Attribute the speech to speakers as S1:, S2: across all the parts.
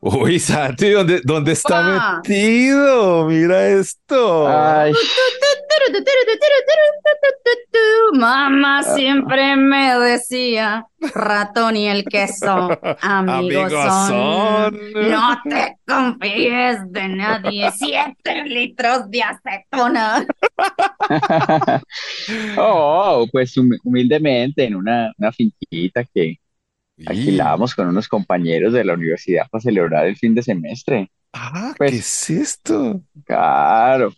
S1: Uy, Santi, ¿dónde, dónde está metido? Mira esto.
S2: Ay,
S3: Mamá siempre me decía, ratón y el queso, amigos son.
S1: son.
S3: No te confíes de nadie, siete litros de acetona.
S2: oh, pues hum- humildemente en una, una finquita que alquilábamos con unos compañeros de la universidad para celebrar el fin de semestre.
S1: Ah,
S2: Pues-
S1: ¿qué es esto?
S2: Claro,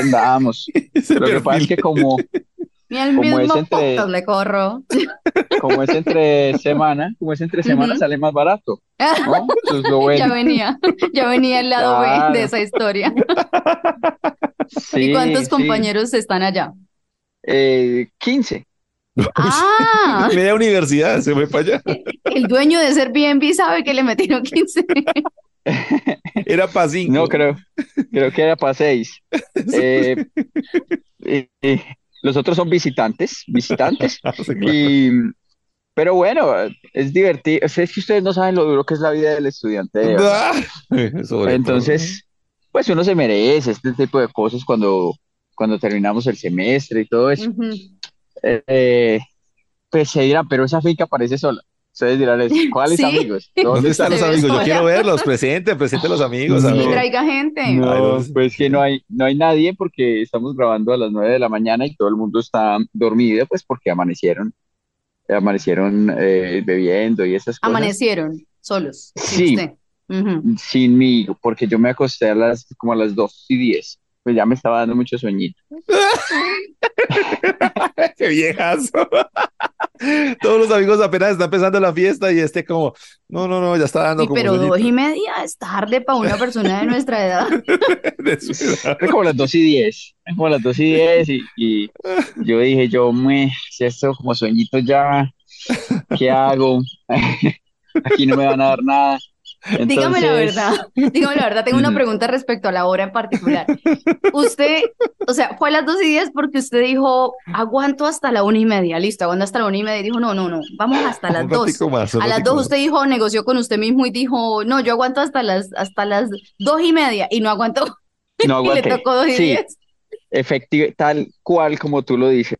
S2: andábamos. Lo que pasa es que como,
S3: Y el
S2: Como
S3: mismo
S2: es entre-
S3: le corro.
S2: como es entre semana, como es entre semana, sale más barato, ¿no? Eso es lo bueno.
S3: Ya venía, ya venía el lado B de esa historia.
S2: Sí,
S3: ¿Y cuántos
S2: sí.
S3: compañeros están allá?
S2: Eh, 15.
S3: Ah,
S1: Media universidad se fue para allá.
S3: el dueño de ese Airbnb sabe que le metieron 15.
S1: Era para cinco.
S2: No, creo, creo que era para 6. Eh, y- y los otros son visitantes, visitantes.
S1: Sí, claro.
S2: Y, pero bueno, es divertido. Es que ustedes no saben lo duro que es la vida del estudiante.
S1: Ah,
S2: Entonces, pues uno se merece este tipo de cosas cuando, cuando terminamos el semestre y todo eso.
S3: Ujú.
S2: Eh, pues se dirán, pero esa finca parece sola. Ustedes dirán, ¿cuáles
S3: Sí.
S2: amigos?
S1: ¿Dónde están los amigos? Yo quiero verlos. Presente, presente los amigos.
S2: Sí,
S3: traiga gente.
S2: No, pues que no hay, no hay nadie porque estamos grabando a las 9 de la mañana y todo el mundo está dormido, pues porque amanecieron, amanecieron eh, bebiendo y esas cosas.
S3: Amanecieron solos. sin
S2: Sí.
S3: usted.
S2: Sin mí, porque yo me acosté a las, como a las 2 y 10. Pues ya me estaba dando mucho sueñito.
S1: ¡Qué viejazo! Todos los amigos apenas están empezando la fiesta y este como, no, no, no, ya está dando
S3: Sí,
S1: como
S3: pero dos y media es tarde para una persona de nuestra edad.
S1: de su edad.
S2: Era como las 2 y 10. Era como las 2 y 10 y, y yo dije, yo me, si esto como sueñito ya, ¿qué hago? Aquí no me van a dar nada.
S3: Dígame la
S2: Entonces,
S3: verdad, dígame la verdad, tengo una pregunta respecto a la hora en particular. Usted, o sea, fue a las dos y diez porque usted dijo, aguanto hasta la una y media, listo, aguanto hasta la una y media y dijo, no, no, no, vamos hasta las dos.
S1: más,
S3: A las dos
S1: más.
S3: usted dijo, negoció con usted mismo y dijo, no, yo aguanto hasta las, hasta las dos y media y no aguantó
S2: no
S3: y le tocó dos y
S2: Sí,
S3: diez.
S2: efectivo, tal cual como tú lo dices.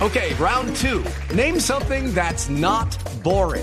S4: Okay, round two. Name something that's not boring.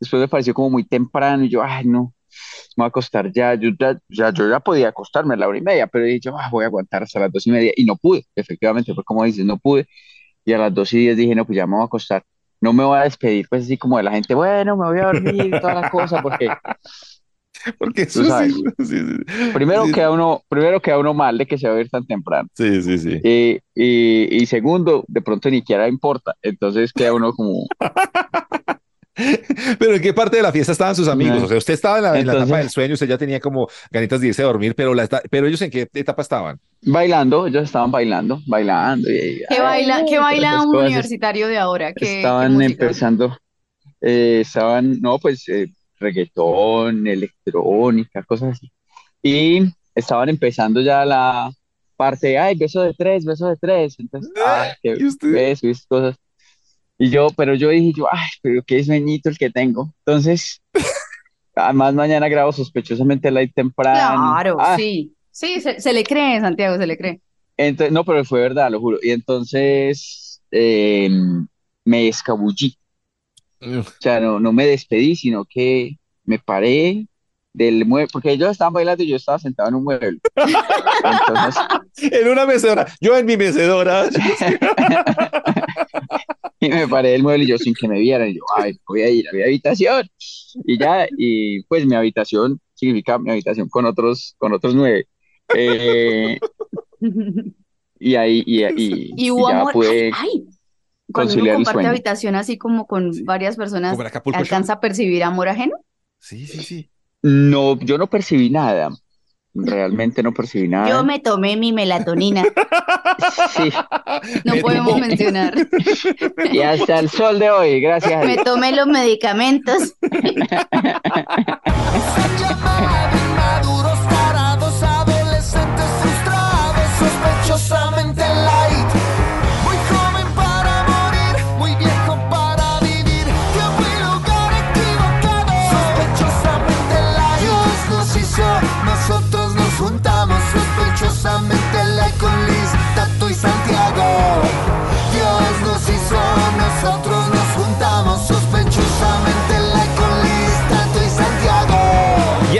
S2: Después me pareció como muy temprano y yo, ay, no, me voy a acostar ya. Yo ya, ya- yo ya podía acostarme a la una y media, pero dije, yo, ah, voy a aguantar hasta las dos y media y no pude. Efectivamente, fue como dices, no pude. Y a las dos y diez dije, no, pues ya me voy a acostar. No me voy a despedir, pues así como de la gente, bueno, me voy a dormir y toda la cosa, porque
S1: Porque eso sí, sí, sí.
S2: primero queda uno, primero queda uno mal de que se va a ir tan temprano.
S1: Sí, sí, sí.
S2: Y, y, y segundo, de pronto ni siquiera importa. Entonces queda uno como,
S1: Pero ¿en qué parte de la fiesta estaban sus amigos?
S2: No.
S1: O sea, usted estaba en la, en la etapa del sueño, usted ya tenía como ganitas de irse a dormir, pero, la, pero ellos en qué etapa estaban?
S2: bailando, ellos estaban bailando, bailando. Y,
S3: ¿Qué baila, qué baila un
S2: cosas.
S3: universitario de ahora? ¿Qué, qué
S2: Estaban empezando, eh, estaban, no, pues eh, reggaetón, electrónica, cosas así. Y estaban empezando ya la parte, de, ay, beso de tres, beso de tres. Entonces, ay, qué
S1: ¿Y usted?
S2: beso y esas cosas. Y yo, pero yo dije, yo, ay, pero qué sueñito el que tengo. Entonces, además mañana grabo sospechosamente live temprano.
S3: Claro,
S2: Ah,
S3: sí. Sí, se, se le cree, Santiago, se le cree.
S2: Entonces, no, pero fue verdad, lo juro. Y entonces eh, me escabullí. O sea, no, no me despedí, sino que me paré del mueble, porque ellos estaban bailando y yo estaba sentado en un mueble. Entonces,
S1: En una mecedora. Yo en mi mecedora.
S2: y me paré del mueble y yo sin que me vieran, y yo, ay, voy a ir a mi habitación. Y ya, y pues mi habitación significa mi habitación con otros, con otros nueve. Eh, y ahí, y, y,
S3: Y
S2: y
S3: hubo
S2: ya
S3: amor.
S2: pude
S3: Ay, ay. Cuando uno comparte habitación así como con varias personas, ¿alcanza a percibir amor ajeno?
S1: Sí, sí, sí.
S2: No, yo no percibí nada. Realmente no percibí nada.
S3: Yo me tomé mi melatonina.
S2: Sí,
S3: No
S1: Me
S3: podemos mencionar.
S2: y hasta el sol de hoy, gracias a
S3: Me tomé los medicamentos.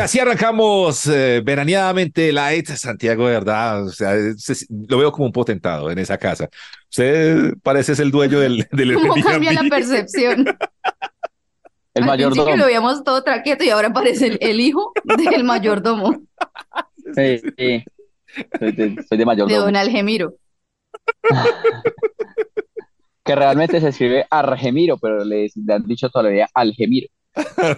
S1: así arrancamos eh, veraneadamente Light, Santiago, de verdad. O sea, es- lo veo como un potentado en esa casa. Usted parece ser el dueño del, del
S3: ¿Cómo
S1: Airbnb.
S3: cambia la percepción?
S2: El
S3: Al
S2: mayordomo.
S3: lo veíamos todo traqueto y ahora parece el, el hijo del mayordomo,
S2: Sí, sí. Soy de, soy de
S3: de
S2: mayordomo.
S3: don Algemiro.
S2: Que realmente se escribe Argemiro, pero le, le han dicho todavía Algemiro.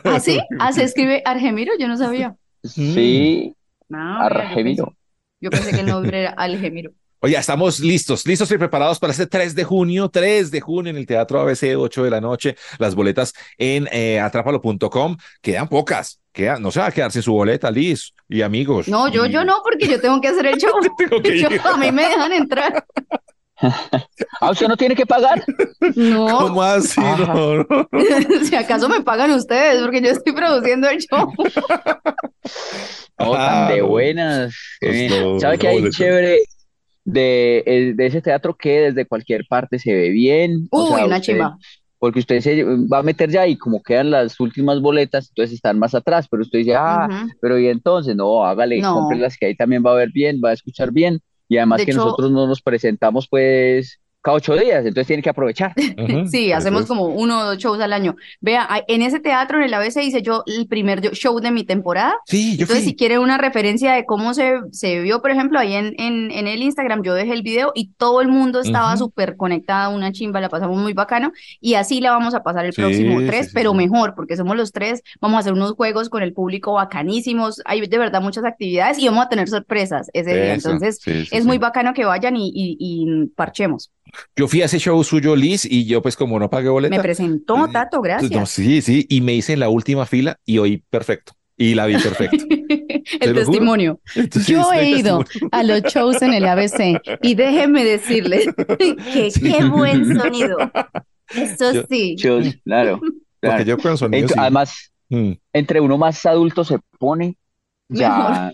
S3: ¿Ah, sí? ¿Ah, se escribe Argemiro? Yo no sabía.
S2: Sí,
S3: No, yo pensé,
S2: Argemiro.
S3: yo pensé que el nombre era Algemiro.
S1: Oye, estamos listos, listos y preparados para este 3 de junio, 3 de junio en el Teatro ABC, 8 de la noche. Las boletas en eh, atrápalo.com. Quedan pocas. Quedan, no se va a quedar sin su boleta, Liz y amigos.
S3: No, yo,
S1: Y-
S3: yo no, porque yo tengo que hacer el show.
S1: Tengo que
S3: Yo-
S1: ir.
S3: a mí me dejan entrar.
S2: Ah, ¿usted no tiene que pagar?
S3: No,
S1: ¿Cómo así?
S2: Ajá.
S1: No, no.
S3: si acaso me pagan ustedes, porque yo estoy produciendo el show.
S2: No, tan de buenas.
S1: Pues no,
S2: ¿Sabe qué hay chévere de, eh, de ese teatro que desde cualquier parte se ve bien? O
S3: Uy,
S2: sea,
S3: una
S2: usted-
S3: chimba.
S2: porque usted se va a meter ya y como quedan las últimas boletas, entonces están más atrás, pero usted dice, ah, pero y entonces, no, hágale,
S3: No.
S2: compre las que ahí también va a ver bien, va a escuchar bien, y además
S3: De
S2: que
S3: hecho-
S2: nosotros no nos presentamos pues cada ocho días, entonces tiene que aprovechar.
S3: Sí, hacemos como uno o dos shows al año. Vea, en ese teatro, en el ABC, hice yo el primer show de mi temporada.
S1: Sí, yo
S3: Entonces,
S1: fui.
S3: si quieren una referencia de cómo se, se vio, por ejemplo, ahí en, en, en el Instagram, yo dejé el video y todo el mundo estaba
S1: Ujú.
S3: súper conectado, una chimba, la pasamos muy bacano. Y así la vamos a pasar el
S1: Sí,
S3: próximo tres,
S1: sí,
S3: pero
S1: sí.
S3: mejor, porque somos los tres. Vamos a hacer unos juegos con el público bacanísimos. Hay de verdad muchas actividades y vamos a tener sorpresas ese día. Entonces,
S1: sí, sí,
S3: es
S1: sí.
S3: muy bacano que vayan y, y, y parchemos.
S1: Yo fui a ese show suyo, Liz, y yo pues como no pagué boleta.
S3: Me presentó,
S1: Sí.
S3: Tato,
S1: No,
S3: gracias.
S1: sí, sí, y me hice en la última fila y oí perfecto. Y la vi perfecto.
S3: El testimonio.
S1: Entonces,
S3: Yo he ido
S1: testimonio.
S3: a los shows en el ABC y déjenme decirles que qué buen sonido. Eso
S1: Yo-
S3: sí.
S2: Yo- claro,
S1: Porque yo con sonido
S2: Ent-
S1: sí.
S2: Además,
S1: Mm.
S2: entre uno más adulto se pone, ya,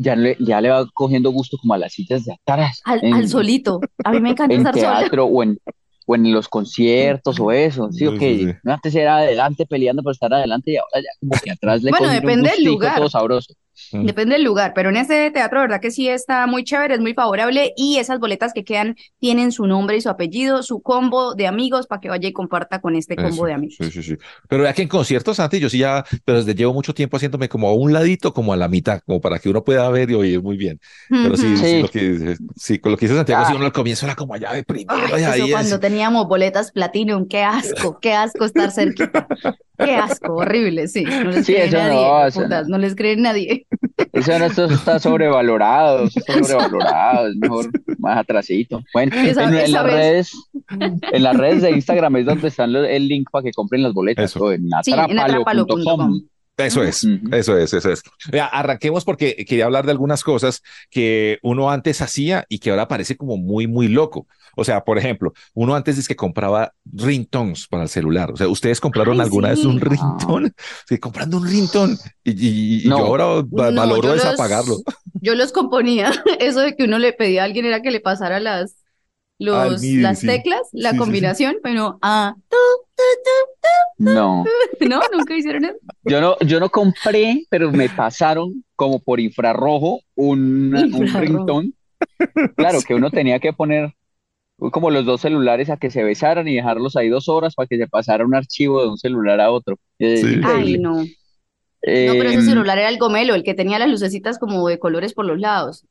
S2: ya le, ya le va cogiendo gusto como a las sillas de atrás,
S3: Al,
S2: en,
S3: al solito. A mí me encanta
S2: en
S3: estar sola.
S2: teatro o en, o en los conciertos o eso, sí,
S1: Sí,
S2: ok,
S1: sí, sí.
S2: antes era adelante peleando por estar adelante y ahora ya como que atrás le
S3: Bueno, depende del lugar.
S2: todo sabroso.
S3: Depende del lugar, pero en ese teatro, verdad que sí está muy chévere, es muy favorable y esas boletas que quedan tienen su nombre y su apellido, su combo de amigos para que vaya y comparta con este combo
S1: Eso,
S3: de amigos.
S1: Sí, sí, sí. Pero ya que en conciertos, Santi, yo sí ya, pero desde llevo mucho tiempo haciéndome como a un ladito, como a la mitad, como para que uno pueda ver y oír muy bien. Pero sí, sí,
S2: Sí.
S1: lo que, sí, con lo que hizo Santiago,
S2: Ah.
S1: sí, uno al comienzo era como allá de primero,
S3: Ay,
S1: y ahí
S3: eso cuando teníamos boletas Platinum, qué asco, qué asco estar cerquita. Qué asco, horrible, sí. No les
S2: Sí,
S3: cree
S2: eso
S3: nadie,
S2: no, no.
S3: no les cree nadie.
S2: Eso no, esto está sobrevalorado, eso está sobrevalorado, es mejor más atrasito. Bueno,
S3: Esa-
S2: en, las
S3: vez.
S2: redes, en las redes de Instagram es donde están los- el link para que compren las boletas,
S1: Eso.
S2: o en
S3: Sí, en
S2: atrápalo.com.
S3: atrápalo.com.
S1: Eso es, eso es, eso es. Vea, arranquemos porque quería hablar de algunas cosas que uno antes hacía y que ahora parece como muy, muy loco. O sea, por ejemplo, uno antes es que compraba ringtones para el celular. O sea, ¿ustedes compraron
S3: Ay,
S1: alguna vez un ringtone? Sí, comprando un ringtone. Y, y- y yo ahora va-
S3: No,
S1: valoro
S3: yo
S1: es
S3: los-
S1: apagarlo.
S3: Yo los componía. Eso de que uno le pedía a alguien era que le pasara las, Los,
S1: MIDI,
S3: las
S1: sí.
S3: teclas, la
S1: Sí, sí, sí.
S3: combinación, pero ah, tu, tu, tu,
S2: No,
S3: ¿No? ¿Nunca hicieron eso?
S2: yo no, yo no compré, pero me pasaron como por infrarrojo un, un
S3: Infrarrojo.
S2: ringtone. Claro, que uno tenía que poner como los dos celulares a que se besaran y dejarlos ahí dos horas para que se pasara un archivo de un celular a otro.
S3: Ay, no. No, pero ese
S2: Em,
S3: celular era el gomelo, el que tenía las lucecitas como de colores por los lados.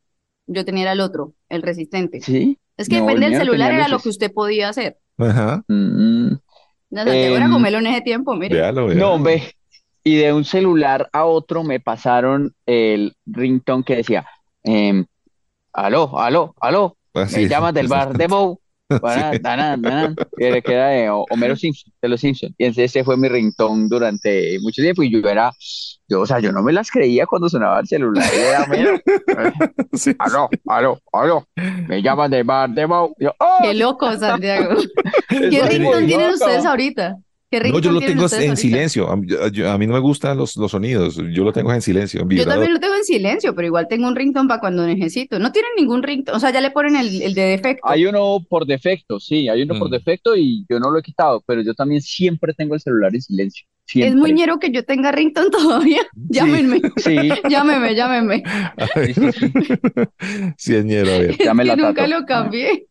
S3: Yo tenía era el otro, el resistente.
S2: sí.
S3: Es que
S2: No,
S3: depende
S2: el
S3: del
S2: no
S3: celular, era lo que usted podía hacer.
S1: Ajá.
S2: Mm,
S3: No, Santiago era
S2: Em,
S3: gomelo en ese tiempo, mire.
S1: Véalo, véalo.
S2: No, ve. Y de un celular a otro me pasaron el ringtone que decía, em, aló, aló, aló,
S1: Así
S2: me llamas del bar de Bow. Tanan. Y era que era de Homero Simpson, de los Simpsons. Y entonces ese fue mi ringtone durante mucho tiempo. Y yo era, yo, o sea, yo no me las creía cuando sonaba el celular. Y era, "Mira,
S1: Sí.
S2: aló, aló, aló, me llaman del bar de Bow. Yo, "Oh".
S3: Qué loco, Santiago. ¿Qué ringtone tienen ustedes ahorita? ¿Qué
S1: No,
S3: ringtone
S1: yo lo tengo en
S3: ahorita?
S1: silencio. A mí, yo- a mí no me gustan los, los sonidos. Yo lo tengo en silencio, en
S3: Yo también lo tengo en silencio, pero igual tengo un ringtone para cuando necesito. No tienen ningún ringtone, o sea, ya le ponen el, el de defecto.
S2: Hay uno por defecto, sí, hay uno por
S1: Mm.
S2: defecto y yo no lo he quitado, pero yo también siempre tengo el celular en silencio.
S3: Es muy ñero que yo tenga ringtone todavía. Llámenme,
S2: Sí,
S3: llámeme, llámeme.
S1: Ay, sí, es ñero, a ver.
S3: Es que
S2: la
S3: nunca
S2: tato.
S3: lo cambié.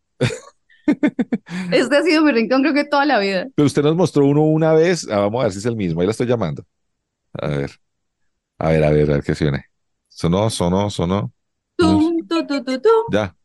S3: Este ha sido mi ringtone creo que toda la vida.
S1: Pero usted nos mostró uno una vez. Ah, vamos a ver si es el mismo. Ahí la estoy llamando. A ver. A ver, a ver, a ver qué suene. Sonó, sonó, sonó.
S3: Tum, tu, tu, tu,
S1: Ya.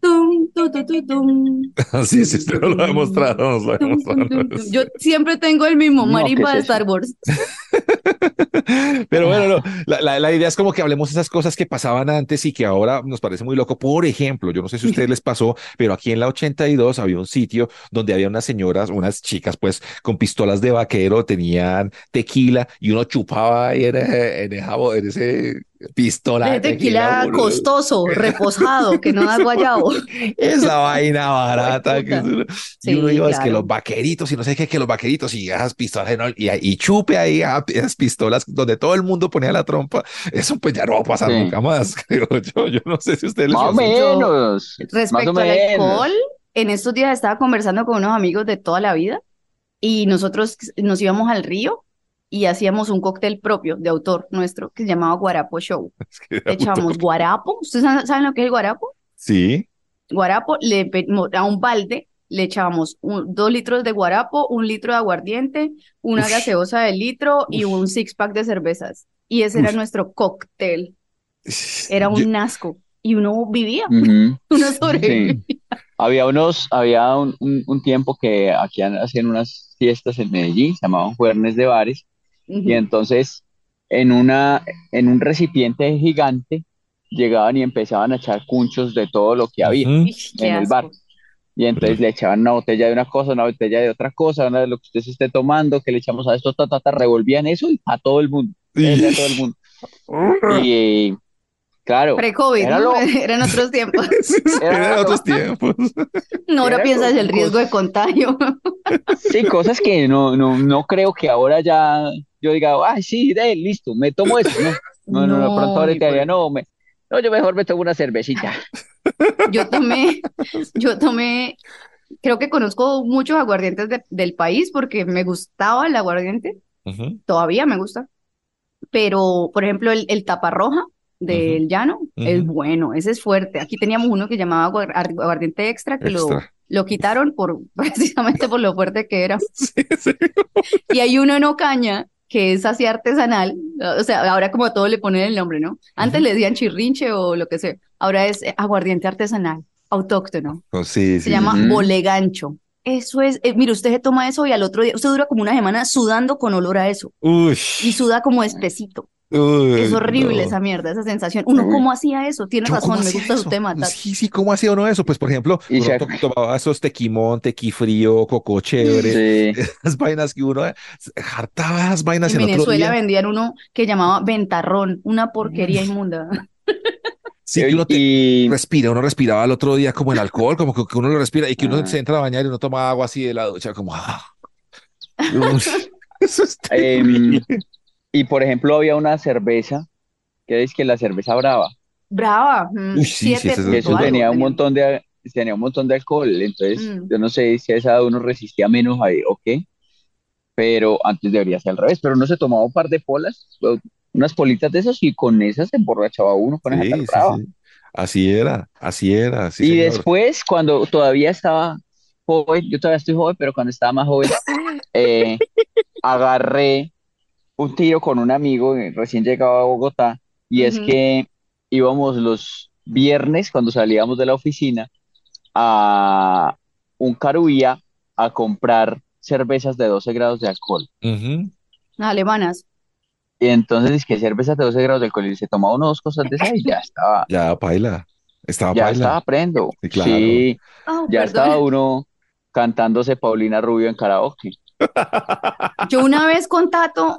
S3: Tum, tu, tu, tu, tum,
S1: Sí, sí, usted nos lo ha demostrado, nos lo ha demostrado.
S3: tum. Yo siempre tengo el mismo,
S2: No,
S3: marimba
S2: ¿qué
S3: de? Star Wars.
S1: Pero bueno, no, la, la- la idea es como que hablemos de esas cosas que pasaban antes y que ahora nos parece muy loco. Por ejemplo, yo no sé si a ustedes les pasó, pero aquí en la 82 había un sitio donde había unas señoras, unas chicas, pues, con pistolas de vaquero, tenían tequila y uno chupaba ahí en, ese- en, esa bo- en ese pistola
S3: De tequila
S1: boludo.
S3: costoso, reposado, que no da guayabo.
S1: Esa vaina barata. que uno-
S3: Sí,
S1: y uno iba, es que
S3: claro.
S1: los vaqueritos y no sé qué, que los vaqueritos y esas pistolas y, y chupe ahí a esas pistolas donde todo el mundo ponía la trompa. Eso pues ya no va a pasar
S2: Sí.
S1: nunca más, creo yo. Yo no sé si ustedes
S2: más o menos. Más
S3: Respecto
S2: o
S3: al
S2: menos.
S3: alcohol, en estos días estaba conversando con unos amigos de toda la vida y nosotros nos íbamos al río y hacíamos un cóctel propio de autor nuestro que se llamaba Guarapo Show.
S1: Es que
S3: Le
S1: era
S3: echábamos guarapo. ¿Ustedes saben, lo que es el guarapo?
S1: Sí.
S3: Guarapo, le, a un balde le echábamos un- dos litros de guarapo, un litro de aguardiente, una gaseosa de litro y
S1: Uf.
S3: un six pack de cervezas. Y ese era nuestro cóctel. Era
S1: Yo-
S3: un asco. Y uno vivía, uno sobrevivía.
S2: Había unos, había un, un- un tiempo que aquí hacían unas fiestas en Medellín, se llamaban Juernes de Bares, y
S3: Ujú.
S2: entonces en una, en un recipiente gigante llegaban y empezaban a echar cunchos de todo lo que había.
S3: Ish, qué
S2: en el bar. Y entonces le echaban una botella de una cosa, una botella de otra cosa, una de lo que usted se esté tomando, que le echamos a esto, ta, ta, ta, revolvían eso y a todo el mundo, a todo el mundo. Y claro,
S3: Pre-COVID,
S2: Era lo-
S3: Eran otros tiempos.
S2: Era
S1: eran
S2: lo-
S1: otros tiempos.
S3: No, ahora
S2: Era
S3: piensas el riesgo de contagio.
S2: sí, cosas que no, no, no creo que ahora ya yo diga, ay, sí, de, listo, me tomo esto, no, no, no, no, pronto ahorita
S3: por-
S2: diría, no, me, no, yo mejor me tomo una cervecita.
S3: Yo tomé, yo tomé, creo que conozco muchos aguardientes de- del país porque me gustaba el aguardiente,
S1: Ujú,
S3: todavía me gusta. Pero, por ejemplo, el, el taparroja del llano es bueno, ese es fuerte. Aquí teníamos uno que llamaba aguar- aguardiente extra que lo,
S1: Extra.
S3: lo quitaron por, precisamente por lo fuerte que era.
S1: Sí, sí.
S3: Y hay uno en Ocaña que es así artesanal, o sea, ahora como a todo le ponen el nombre, ¿no? Antes le decían chirrinche o lo que sea, ahora es eh, aguardiente artesanal, autóctono,
S1: Oh, sí,
S3: se llama bolegancho. Eso es, eh, mire, usted se toma eso y al otro día, usted dura como una semana sudando con olor a eso
S1: Uy,
S3: y suda como espesito.
S1: Uy,
S3: Es horrible
S1: no.
S3: esa mierda, esa sensación. Uno,
S2: Uy.
S3: ¿cómo hacía eso? Tiene
S1: Yo, ¿cómo
S3: razón, me gusta su
S1: eso?
S3: tema. Tat.
S1: Sí, sí, ¿cómo hacía uno eso? Pues, por ejemplo,
S2: Y
S1: uno to- tomaba esos tequimón, tequifrío, coco chévere,
S2: Sí.
S1: esas vainas que uno eh, hartaba esas vainas
S3: En
S1: el otro
S3: Venezuela
S1: día.
S3: vendían uno que llamaba ventarrón, una porquería inmunda.
S1: Sí, que uno te-
S2: Y,
S1: respira, uno respiraba el otro día como el alcohol, como que, uno lo respira y que uno
S2: Ah.
S1: se entra a bañar y uno toma agua así de la ducha, como ah. Eso es
S2: Em,
S1: terrible.
S2: Y por ejemplo había una cerveza, que es que la cerveza brava,
S3: Brava. mm,
S1: Uy, sí, sí,
S3: siete punto
S2: eso
S3: algo
S2: tenía un montón de, tenía un montón de alcohol, entonces
S3: Mm.
S2: yo no sé si a esa uno resistía menos ahí o qué, pero antes debería ser al revés, pero uno se tomaba un par de polas, unas politas de esas y con esas se emborrachaba uno con esa
S1: Sí, sí,
S2: brava.
S1: sí. Así era, así era, sí,
S2: Y
S1: señor.
S2: después, cuando todavía estaba joven, yo todavía estoy joven, pero cuando estaba más joven, eh, agarré un tiro con un amigo eh, recién llegado a Bogotá, y es que íbamos los viernes, cuando salíamos de la oficina, a un Carulla a comprar cervezas de 12 grados de alcohol.
S3: Alemanas.
S2: Y entonces, es que cervezas de 12 grados de alcohol, y se tomaba uno o dos cosas de esas y ya estaba,
S1: Ya, paila. Estaba
S2: ya
S1: paila.
S2: estaba prendo.
S1: Sí, claro.
S2: Sí,
S3: Ah,
S2: ya
S3: perdón.
S2: estaba uno cantándose Paulina Rubio en karaoke.
S3: Yo una vez con Tato,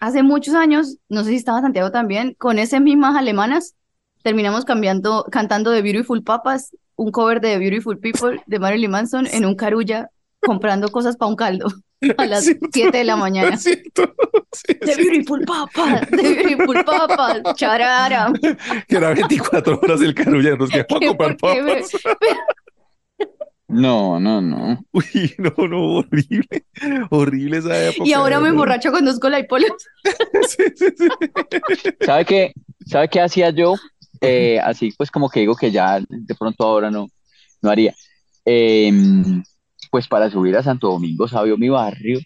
S3: hace muchos años, no sé si estaba Santiago también, con esas mismas alemanas, terminamos cambiando, cantando The Beautiful Papas, un cover de The Beautiful People de Marilyn Manson en un carulla, comprando cosas para un caldo a las
S1: Cierto.
S3: 7 de la mañana.
S1: Sí,
S3: The. Beautiful Papas, The Beautiful Papas, charara.
S1: Que era 24 horas el carulla, nos quedamos a comprar
S3: ¿Por qué me-
S1: papas.
S2: No, no, no.
S1: Uy, no, no, horrible. Horrible esa época.
S3: Y ahora me emborracho con dos colaipolos.
S1: Sí, sí, sí.
S2: ¿Sabe qué? ¿Sabe qué hacía yo? Eh, así pues como que digo que ya de pronto ahora no, no haría. Em, pues para subir a Santo Domingo, Sabio, mi barrio,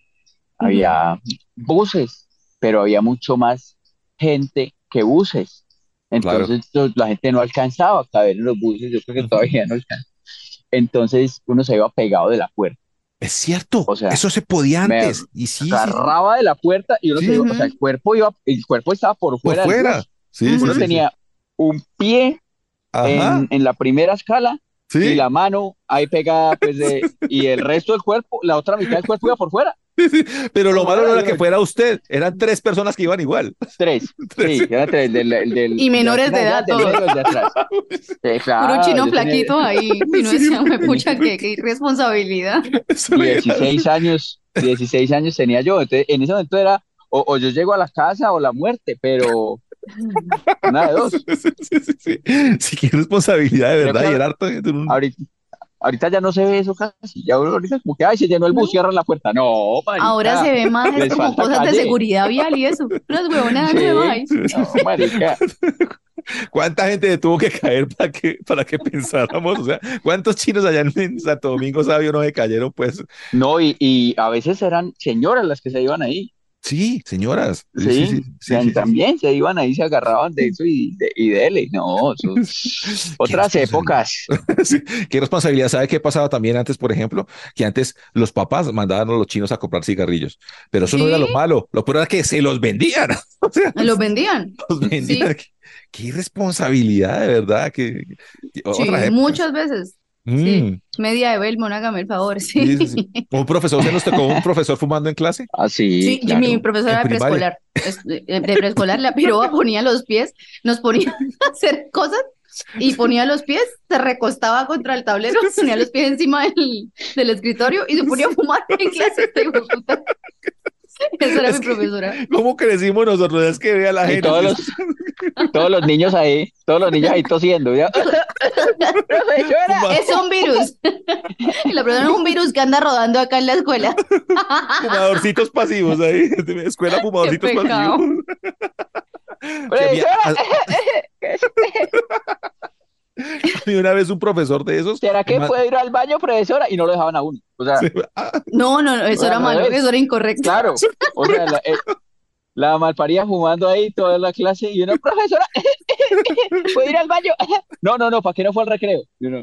S2: había buses, pero había mucho más gente que buses. Entonces la gente no alcanzaba a caber en los buses, yo creo que todavía no alcanza. Entonces uno se iba pegado de la puerta,
S1: Es cierto.
S2: O sea,
S1: eso se podía
S2: me
S1: antes. Y sí,
S2: agarraba de la puerta y uno
S1: Sí.
S2: se iba, o sea, el cuerpo iba, el cuerpo estaba por
S1: Por
S2: fuera del
S1: fuera. Sí,
S2: Uno
S1: sí, sí.
S2: tenía un pie en la primera escala
S1: Sí.
S2: y la mano ahí pegada, pues, de, y el resto del cuerpo, la otra mitad del cuerpo iba por fuera.
S1: Pero lo malo no
S2: era
S1: que fuera usted, eran tres personas que iban igual.
S2: Tres,
S1: Tres.
S2: sí, eran tres, del, del- del-
S3: Y menores de edad, todos.
S2: Sí, claro,
S3: Puro chino
S2: tenía
S3: flaquito ahí. Y no
S1: Sí,
S3: decía, me pucha, qué, qué irresponsabilidad.
S1: Eso era-
S2: 16 años, 16 años tenía yo, entonces en ese momento era o, o yo llego a la casa o la muerte, pero una de dos.
S1: Sí, sí, sí, sí. Sí, qué responsabilidad de verdad. Y
S2: claro,
S1: era harto de un-
S2: Ahorita, ahorita ya no se ve eso casi, ya uno ahorita como que, ay, se llenó el bus, cierran la puerta. No, marica.
S3: Ahora se ve más es como cosas de
S2: calle.
S3: seguridad vial y eso. Unas
S2: Sí.
S3: nuevas ahí.
S2: No, marica.
S1: ¿Cuánta gente tuvo que caer para que, para que pensáramos? O sea, ¿cuántos chinos allá en, en Santo Domingo Sabio no se cayeron? Pues
S2: No, y, y a veces eran señoras las que se iban ahí.
S1: Sí, señoras. Sí,
S2: Sí,
S1: sí, sí,
S2: o sea,
S1: sí, sí.
S2: también se iban ahí, se agarraban de eso y, de, y dele. No,
S1: Qué
S2: otras épocas.
S1: Sí, qué responsabilidad. ¿Sabe qué pasaba también antes, por ejemplo? Que antes los papás mandaban a los chinos a comprar cigarrillos, pero eso no era lo malo. Lo peor era que se los vendían. O sea,
S3: Los vendían.
S1: los vendían. Qué, qué irresponsabilidad, de verdad. Que, que-
S3: Sí,
S1: otra época.
S3: muchas veces.
S1: Mm,
S3: Sí. Media de Belmont, hágame el favor.
S1: sí,
S3: Sí.
S1: sí, sí. Un profesor, ¿se nos tocó un profesor fumando en clase?
S2: Así,
S3: Sí,
S2: claro.
S3: mi profesora de preescolar, es- de preescolar, la piroba ponía los pies, nos ponía a hacer cosas y ponía los pies, se recostaba contra el tablero, ponía los pies encima del, del escritorio y se ponía a fumar en clase. este. Esa era
S1: Es
S3: mi
S1: que-
S3: profesora.
S1: ¿Cómo crecimos nosotros? Es que vea la
S2: Y
S1: gente.
S2: todos los, todos los niños ahí, todos los niños ahí tosiendo. ¿ya? Profesora,
S3: Es un virus. Y la persona es un virus que anda rodando acá en la escuela.
S1: fumadorcitos pasivos ahí. Escuela fumadorcitos pasivos. Mí una vez un profesor de esos.
S2: ¿será que puede ir al baño, profesora? Y no lo dejaban a uno. O sea,
S1: Ah,
S3: No, no, no, eso era
S2: Al
S3: malo, eso era incorrecto.
S2: claro. O sea, la, eh, la malparida fumando ahí toda la clase y una profesora, ¿puede ir al baño? No, no, no, ¿para qué no fue al recreo? Y uno,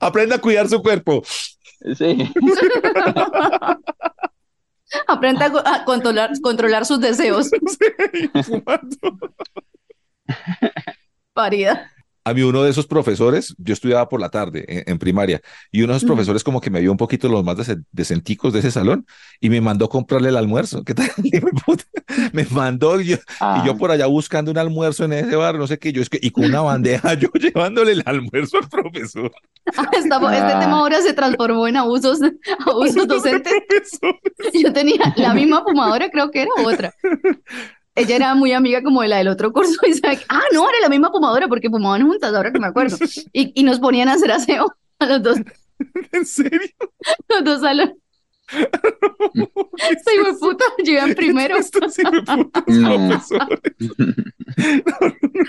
S1: aprenda a cuidar su cuerpo.
S2: sí.
S3: Aprenda a co- a controlar, controlar sus deseos.
S1: Fumando.
S3: Parida.
S1: A mí uno de esos profesores, yo estudiaba por la tarde en, en primaria, y uno de esos profesores como que me vio un poquito los más dece- decenticos de ese salón y me mandó comprarle el almuerzo. ¿Qué tal? Me mandó y yo,
S2: Ah,
S1: y yo por allá buscando un almuerzo en ese bar, no sé qué, yo es que, y con una bandeja yo llevándole el almuerzo al profesor.
S3: Esta- este
S2: Ah.
S3: tema ahora se transformó en abusos, abusos docentes. Yo tenía la misma fumadora, creo que era otra. Ella era muy amiga como de la del otro curso y sabe ah, no, era la misma fumadora porque fumaban juntas, ahora que me acuerdo. Y, y nos ponían a hacer aseo a los dos.
S1: ¿En serio?
S3: Los dos salones. Soy muy puta, yo iba en primero.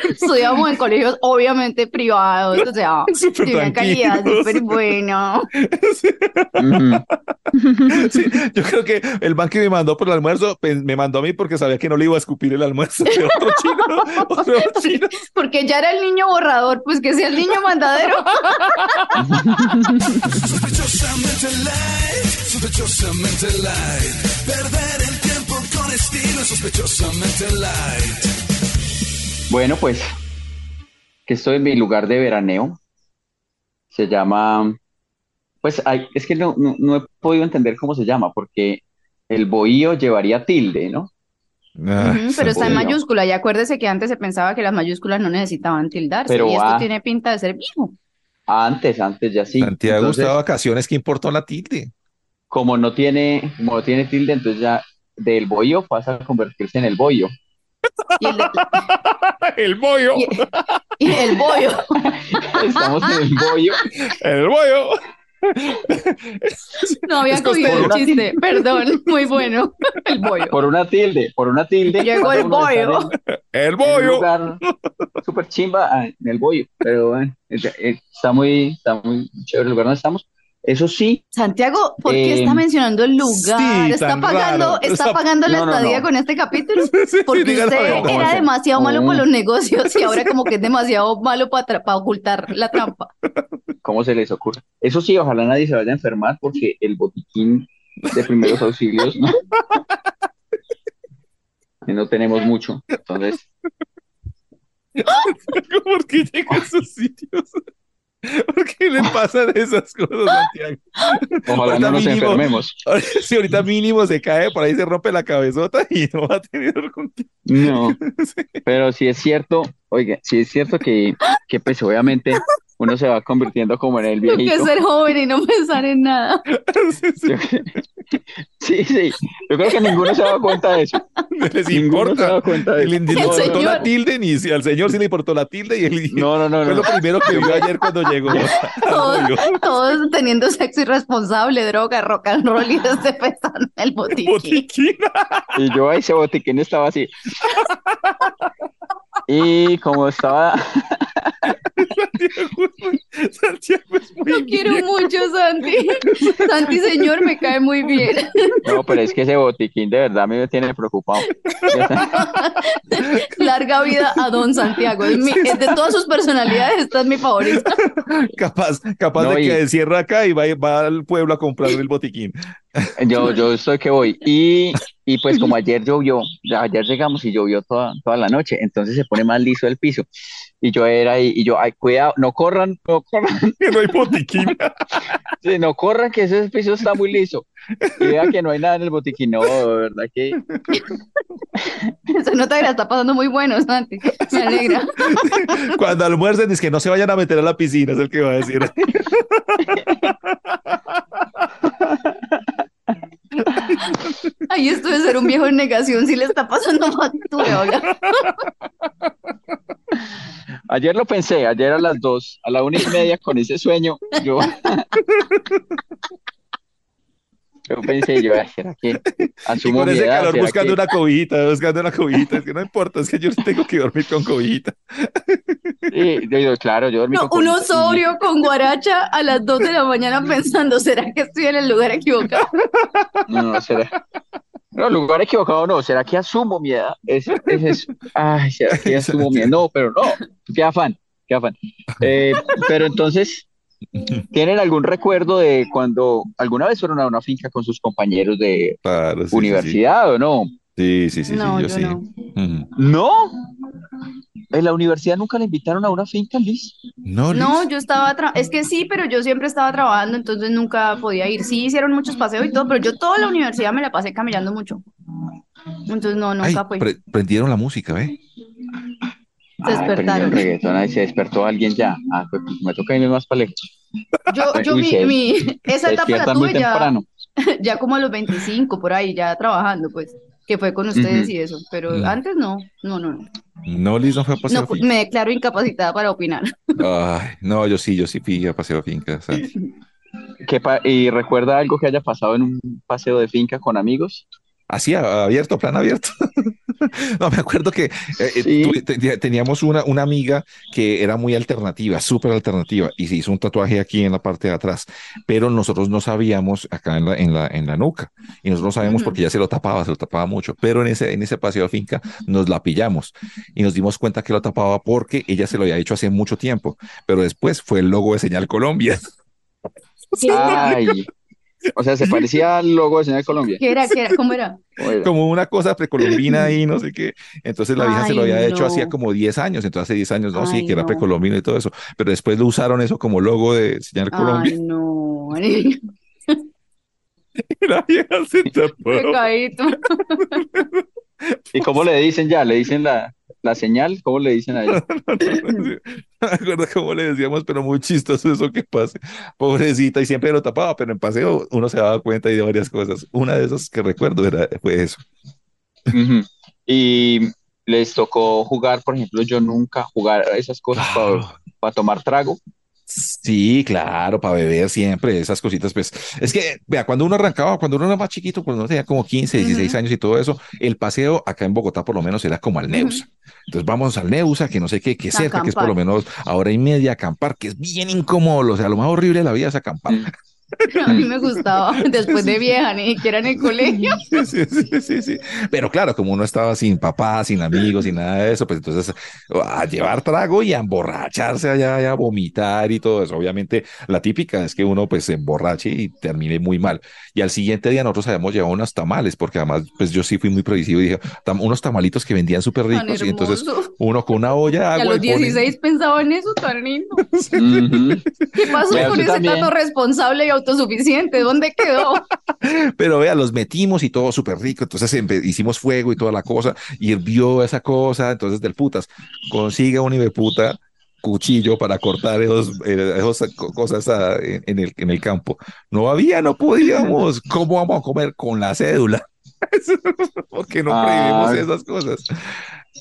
S3: Estudiamos en colegios obviamente privados, o sea, de una calidad súper buena.
S1: Sí, yo creo que el man que me mandó por el almuerzo pe- me mandó a mí porque sabía que no le iba a escupir el almuerzo. de otro chino, otro chino.
S3: Porque ya era el niño borrador, pues que sea el niño mandadero.
S5: Sospechosamente light. Perder el tiempo con estilo, sospechosamente light.
S2: Bueno, pues que estoy en mi lugar de veraneo. Se llama, pues hay- es que no, no, no he podido entender cómo se llama, porque el bohío llevaría tilde, ¿no?
S1: Ah,
S3: pero está en mayúscula. Y acuérdese que antes se pensaba que las mayúsculas no necesitaban tildarse.
S2: Pero,
S3: y esto
S2: ah.
S3: tiene pinta de ser viejo.
S2: Antes, antes ya sí.
S1: Santiago
S2: Entonces,
S1: está de vacaciones, ¿qué importó la tilde?
S2: Como no tiene, como no tiene tilde, entonces ya del bohío pasa a convertirse en el bollo.
S3: Y el, de-
S1: El bollo,
S3: y- y el bollo.
S2: Estamos en el bollo.
S1: el bollo.
S3: No había
S1: Es
S3: cogido el chiste. Perdón, muy bueno. El bollo.
S2: Por una tilde, por una tilde.
S3: Llegó el bollo.
S2: en-
S1: El bollo.
S2: súper chimba ah, en el bollo, pero bueno, es- es- está muy, está muy chévere el lugar donde estamos. Eso sí,
S3: Santiago, ¿por qué
S2: Eh,
S3: está mencionando el lugar?
S1: sí,
S3: ¿Está
S1: tan
S3: pagando,
S1: raro.
S3: está pagando la
S2: No, no,
S3: estadía
S2: no.
S3: con este capítulo?
S1: Sí, sí,
S3: Porque
S1: la
S3: usted
S1: verdad.
S2: ¿cómo
S3: era demasiado malo
S2: cómo?
S3: con los negocios y ahora como que es demasiado malo para, ocultar la trampa.
S2: ¿cómo se les ocurre? Eso sí, ojalá nadie se vaya a enfermar porque el botiquín de primeros auxilios no, no tenemos mucho. Entonces,
S1: ¿Por qué llega a esos sitios? ¿Por qué le pasan esas cosas, Santiago?
S2: ojalá
S1: Ahorita
S2: no nos
S1: mínimo-
S2: enfermemos.
S1: Si ahorita mínimo se cae, por ahí se rompe la cabezota y no va a tener con.
S2: No, pero sí es cierto, oiga, sí es cierto que, que pues obviamente uno se va convirtiendo como en el
S3: Tengo que
S2: viejito.
S3: ser joven y no pensar en nada.
S1: Sí, sí,
S2: Yo- Sí, sí, yo creo que ninguno se dado cuenta de eso.
S1: no les
S2: Ninguno se
S1: importa.
S2: cuenta de
S1: Le
S2: eso.
S1: le
S3: El
S1: importó
S3: señor.
S1: la tilde, ni si al señor sí le importó la tilde y él
S2: No, no, no,
S1: fue
S2: no.
S1: lo primero que vio ayer cuando llegó.
S3: Todos, todos teniendo sexo irresponsable, droga, rock and roll y este pensando en el botiquín.
S1: Botiquín.
S2: Y yo ese botiquín estaba así. Y como estaba,
S1: Santiago, Santiago es muy
S3: Lo quiero
S1: viejo.
S3: mucho, Santi. Santi, señor, me cae muy bien.
S2: no, pero es que ese botiquín de verdad me tiene preocupado.
S3: Larga vida a Don Santiago. Es, mi- es de todas sus personalidades, esta es mi favorita.
S1: Capaz, capaz
S2: No,
S1: de
S2: y-
S1: que encierra acá y va, va al pueblo a comprar el botiquín.
S2: Yo, yo estoy que voy. Y, y pues como ayer llovió, ayer llegamos y llovió toda, toda la noche, entonces se pone más liso el piso. Y yo era ahí, y yo, ay, cuidado, no corran, no corran,
S1: Que no hay botiquín.
S2: sí, no corran, que ese piso está muy liso. Y vea que no hay nada en el botiquín, no, de verdad que
S3: Se nota que la está pasando muy bueno, Santi. Me alegra.
S1: Cuando almuercen, es que no se vayan a meter a la piscina, es el que va a decir.
S3: Ay, esto de ser un viejo en negación sí le está pasando factura, oiga.
S2: Ayer lo pensé, ayer a las dos, a la una y media con ese sueño, yo, yo pensé, yo, ¿será que
S1: Y
S2: asumo
S1: con
S2: mi
S1: ese
S2: edad?
S1: calor
S2: ¿Será
S1: buscando
S2: que-
S1: una cobijita, buscando una cobijita. Es que no importa, es que yo tengo que dormir con cobijita.
S2: Sí, yo claro, yo dormí
S3: No,
S2: con
S3: uno
S2: cobijita y-
S3: sobrio con guaracha a las 2 de la mañana pensando, ¿será que estoy en el lugar equivocado?
S2: No, no, será. No, lugar equivocado no, ¿será que asumo mi edad? Es, es eso. Ay, ¿será que asumo mi edad? No, pero no, qué afán, qué afán. Eh, pero entonces, ¿tienen algún recuerdo de cuando alguna vez fueron a una finca con sus compañeros de
S1: Claro, sí, sí,
S2: universidad o no?
S1: Sí, sí, sí, sí,
S3: No,
S1: yo
S3: yo
S1: sí.
S3: no.
S2: ¿En la universidad nunca le invitaron a una finca, Liz?
S1: No,
S3: No, yo estaba, tra- es que sí, pero yo siempre estaba trabajando, entonces nunca podía ir. Sí, hicieron muchos paseos y todo, pero yo toda la universidad me la pasé caminando mucho. Entonces no,
S1: Ay,
S3: nunca fui.
S1: pre- prendieron la música, ¿ve?
S3: Se
S2: Ay,
S3: despertaron.
S2: ahí se despertó alguien ya. Ah, pues me toca irme más para lejos.
S3: Yo, yo
S2: Uy,
S3: mi,
S2: se-
S3: mi- esa etapa la tuve ya,
S2: temprano.
S3: ya como a los 25, por ahí, ya trabajando, pues, que fue con ustedes y eso, pero
S1: Mm.
S3: antes no, no, no, no.
S1: No, Liz no fue a pasear
S3: No,
S1: finca.
S3: me declaro incapacitada para opinar.
S1: Ay, no, yo sí, yo sí fui a paseo a finca, Santi.
S2: ¿Qué pa- ¿Y recuerda algo que haya pasado en un paseo de finca con amigos?
S1: Así, abierto, plan abierto. No, me acuerdo que eh, eh,
S2: Sí.
S1: tuve- te- teníamos una, una amiga que era muy alternativa, súper alternativa, y se hizo un tatuaje aquí en la parte de atrás, pero nosotros no sabíamos acá en la, en la, en la nuca, y nosotros no sabíamos
S3: Ujú.
S1: porque ya se lo tapaba, se lo tapaba mucho, pero en ese, en ese paseo de finca nos la pillamos y nos dimos cuenta que lo tapaba porque ella se lo había hecho hace mucho tiempo, pero después fue el logo de Señal Colombia.
S2: Ay, o sea, se parecía al logo de Señal Colombia.
S3: ¿Qué era? ¿Qué era?
S2: ¿Cómo era?
S1: Como una cosa precolombina ahí, no sé qué. Entonces la vieja se lo había hecho hacía como 10 años, entonces hace 10 años, no, sí, que era
S3: no.
S1: precolombino y todo eso, pero después lo usaron eso como logo de Señal Colombia.
S3: Ay, no.
S1: Y la vieja se tapó.
S3: Pecadito.
S2: ¿Y cómo le dicen ya? ¿Le dicen la, la señal? ¿Cómo le dicen a ella?
S1: Me acuerdo cómo le decíamos, pero muy chistoso eso que pase. Pobrecita, y siempre lo tapaba, pero en paseo uno se daba cuenta de varias cosas. Una de esas que recuerdo era, fue eso.
S2: Y les tocó jugar, por ejemplo, yo nunca jugar a esas cosas para tomar trago.
S1: Sí, claro, para beber siempre, esas cositas, pues, es que, vea, cuando uno arrancaba, cuando uno era más chiquito, cuando uno tenía como 15, 16
S3: Ujú.
S1: años y todo eso, el paseo acá en Bogotá por lo menos era como al Neusa. Entonces vamos al Neusa, que no sé qué, que cerca, que es por lo menos a hora y media acampar, que es bien incómodo, o sea, lo más horrible de la vida es acampar.
S3: A mí me gustaba después de vieja, ni siquiera en el colegio.
S1: Sí, sí, sí, sí. Pero claro, como uno estaba sin papá, sin amigos, sin nada de eso, pues entonces a llevar trago y a emborracharse allá, y a vomitar y todo eso. Obviamente la típica es que uno pues se emborrache y termine muy mal. Y al siguiente día nosotros habíamos llevado unos tamales, porque además pues yo sí fui muy previsivo y dije, "Tam- unos tamalitos que vendían súper ricos y entonces uno con una olla de
S3: Y a los
S1: y pone-
S3: 16 pensaba en eso, tan lindo. ¿Qué pasó
S2: Vea,
S3: con ese
S2: también.
S3: tato responsable y autosuficiente? ¿Dónde quedó?
S1: Pero vea, los metimos y todo súper rico. Entonces hicimos fuego y toda la cosa. Y hirvió esa cosa. Entonces, del putas, consigue un puta cuchillo para cortar esos, eh, esas co- cosas ah, en, el, en el campo. No había, no podíamos. ¿Cómo vamos a comer con la cédula? Porque no
S2: Ah.
S1: prevíamos esas cosas.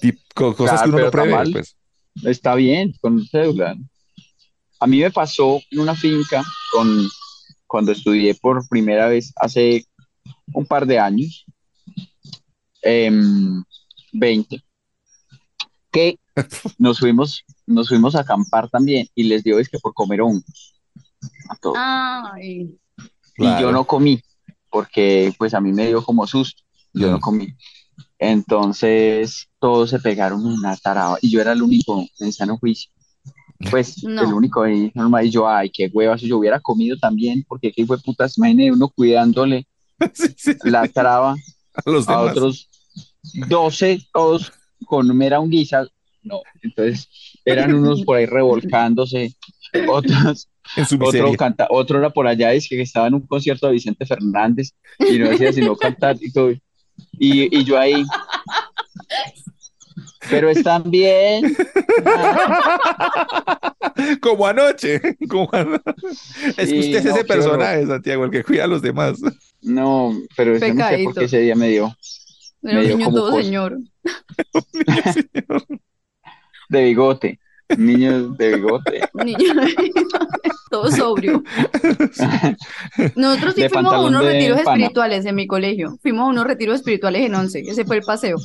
S1: Tip- co- cosas
S2: Claro,
S1: que uno no prevé,
S2: tamal.
S1: pues.
S2: Está bien, con cédula. A mí me pasó en una finca con, cuando estudié por primera vez hace un par de años, em, 20, que nos fuimos, nos fuimos a acampar también y les dio es que por comer hongos a todos.
S3: Ay,
S2: Y yo no comí, porque pues a mí me dio como susto, yo
S1: Mm.
S2: no comí. Entonces todos se pegaron una tarada y yo era el único en sano juicio. Pues
S3: No.
S2: el único ahí, normal, y yo, ay, qué huevas, si yo hubiera comido también, porque qué putas, imagínate uno cuidándole
S1: Sí, sí, sí.
S2: la traba
S1: A los
S2: a otros 12, todos con mera unguiza. No, entonces eran unos por ahí revolcándose, otros otro, canta, otro era por allá, es que estaba en un concierto de Vicente Fernández y no decía sino cantar y todo. Y, y yo ahí, pero están bien.
S1: Como anoche. Como Es que usted es
S2: no,
S1: ese personaje, Santiago, el que cuida a los demás.
S2: No, pero yo no sé por
S3: Pecadito.
S2: qué ese día me dio
S3: era un niño todo
S2: cosa.
S3: señor.
S2: de bigote, niños de bigote.
S3: Niño todo sobrio. Nosotros sí
S2: De
S3: fuimos a unos retiros
S2: pana.
S3: espirituales en mi colegio. Fuimos a unos retiros espirituales en Once. Ese fue el paseo.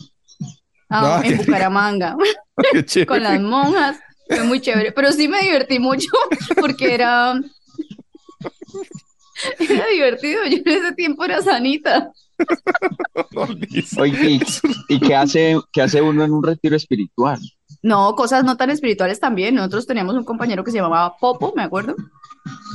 S3: Ah,
S1: Ah,
S3: en Bucaramanga. Con las monjas. Fue muy chévere. Pero sí me divertí mucho porque era. Era divertido. Yo en ese tiempo era sanita.
S1: No, Liz.
S2: Oye, ¿y, y qué hace, qué hace uno en un retiro espiritual?
S3: No, cosas no tan espirituales también. Nosotros teníamos un compañero que se llamaba Popo, me acuerdo.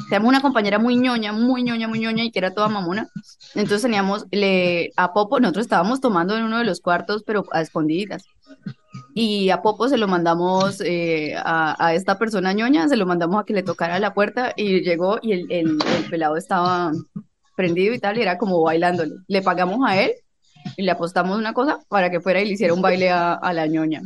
S3: Teníamos una compañera muy ñoña, muy ñoña, muy ñoña y que era toda mamona. Entonces teníamos le, a Popo, nosotros estábamos tomando en uno de los cuartos, pero a escondidas. Y a Popo se lo mandamos eh, a, a esta persona ñoña, se lo mandamos a que le tocara la puerta y llegó y el, el, el pelado estaba prendido y tal, y era como bailándole. Le pagamos a él y le apostamos una cosa para que fuera y le hiciera un baile a, a la ñoña.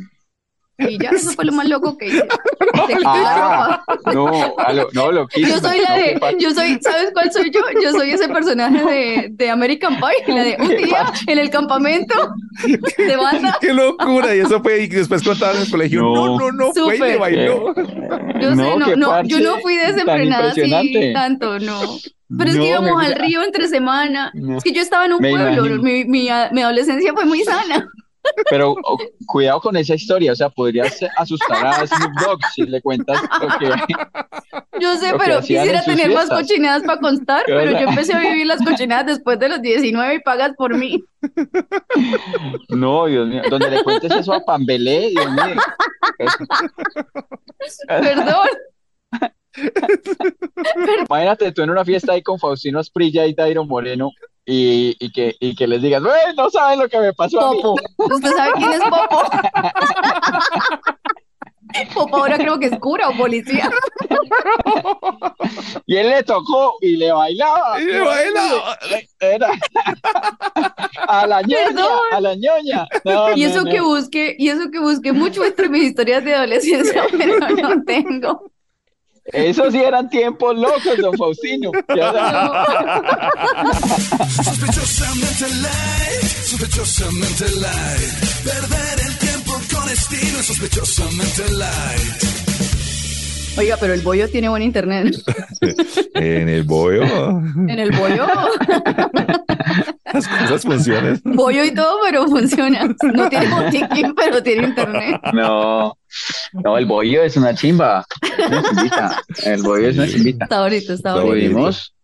S3: Y ya, eso fue lo más loco que hice.
S2: Ah, no, lo- no, lo
S3: Yo soy la de, yo soy, ¿sabes cuál soy yo? Yo soy ese personaje de, de American Pie, la de un día en el campamento de banda.
S1: ¡Qué locura! Y eso fue, y después contaban en el colegio, no,
S2: No.
S1: no, no, fue y le bailó.
S3: Yo sé, no,
S2: qué
S3: no,
S2: parche
S3: yo no fui desenfrenada así tanto, no. Pero es
S2: No,
S3: que íbamos
S2: me-
S3: al río entre semana.
S2: No.
S3: Es que yo estaba en un
S2: Me
S3: pueblo, mi, mi, mi adolescencia fue muy sana.
S2: Pero o- cuidado con esa historia, o sea, podrías asustar a Snoop Dogg si le cuentas lo que...
S3: Yo sé, pero quisiera tener más cochinadas para contar,
S2: Pero,
S3: yo empecé a vivir las cochinadas después de los 19 y pagas por mí.
S2: No, Dios mío, donde le cuentes eso a Pambelé, Dios mío.
S3: Perdón.
S2: Imagínate tú en una fiesta ahí con Faustino Asprilla y Dairo Moreno y, y que, y que les digas, "Güey, no saben lo que me pasó a mí.
S3: Popo. ¿Usted sabe quién es Popo? Popo ahora creo que es cura o policía.
S2: Y él le tocó y le bailaba.
S1: Y le bailaba.
S2: Era a la ñoña,
S3: Perdón.
S2: a la ñoña. No,
S3: Y eso
S2: no.
S3: que busqué, y eso que busqué mucho entre mis historias de adolescencia, pero no tengo.
S2: Esos sí eran tiempos locos, don Faustino.
S5: Sospechosamente light, sospechosamente light. Perder el tiempo con estilo es sospechosamente light.
S3: Oiga, pero el bollo tiene buen internet.
S1: En el bollo,
S3: En el bollo,
S1: las cosas funcionan.
S3: bollo y todo, pero funciona. No tiene botiquín, pero tiene internet.
S2: No, no, el bollo es una chimba. Es una chimbita. El bollo es una chimbita.
S3: Está bonito, está bonito.
S1: bonito.
S2: Oímos.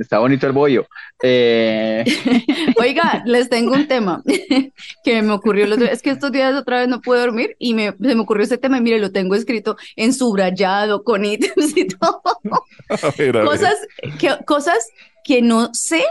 S2: Está bonito el bollo. Eh,
S3: Oiga, les tengo un tema que me ocurrió el otro día. Es que estos días otra vez no pude dormir y me, se me ocurrió ese tema y mire, lo tengo escrito en subrayado, con ítems y todo.
S1: A ver, a ver.
S3: Cosas que, cosas que no sé.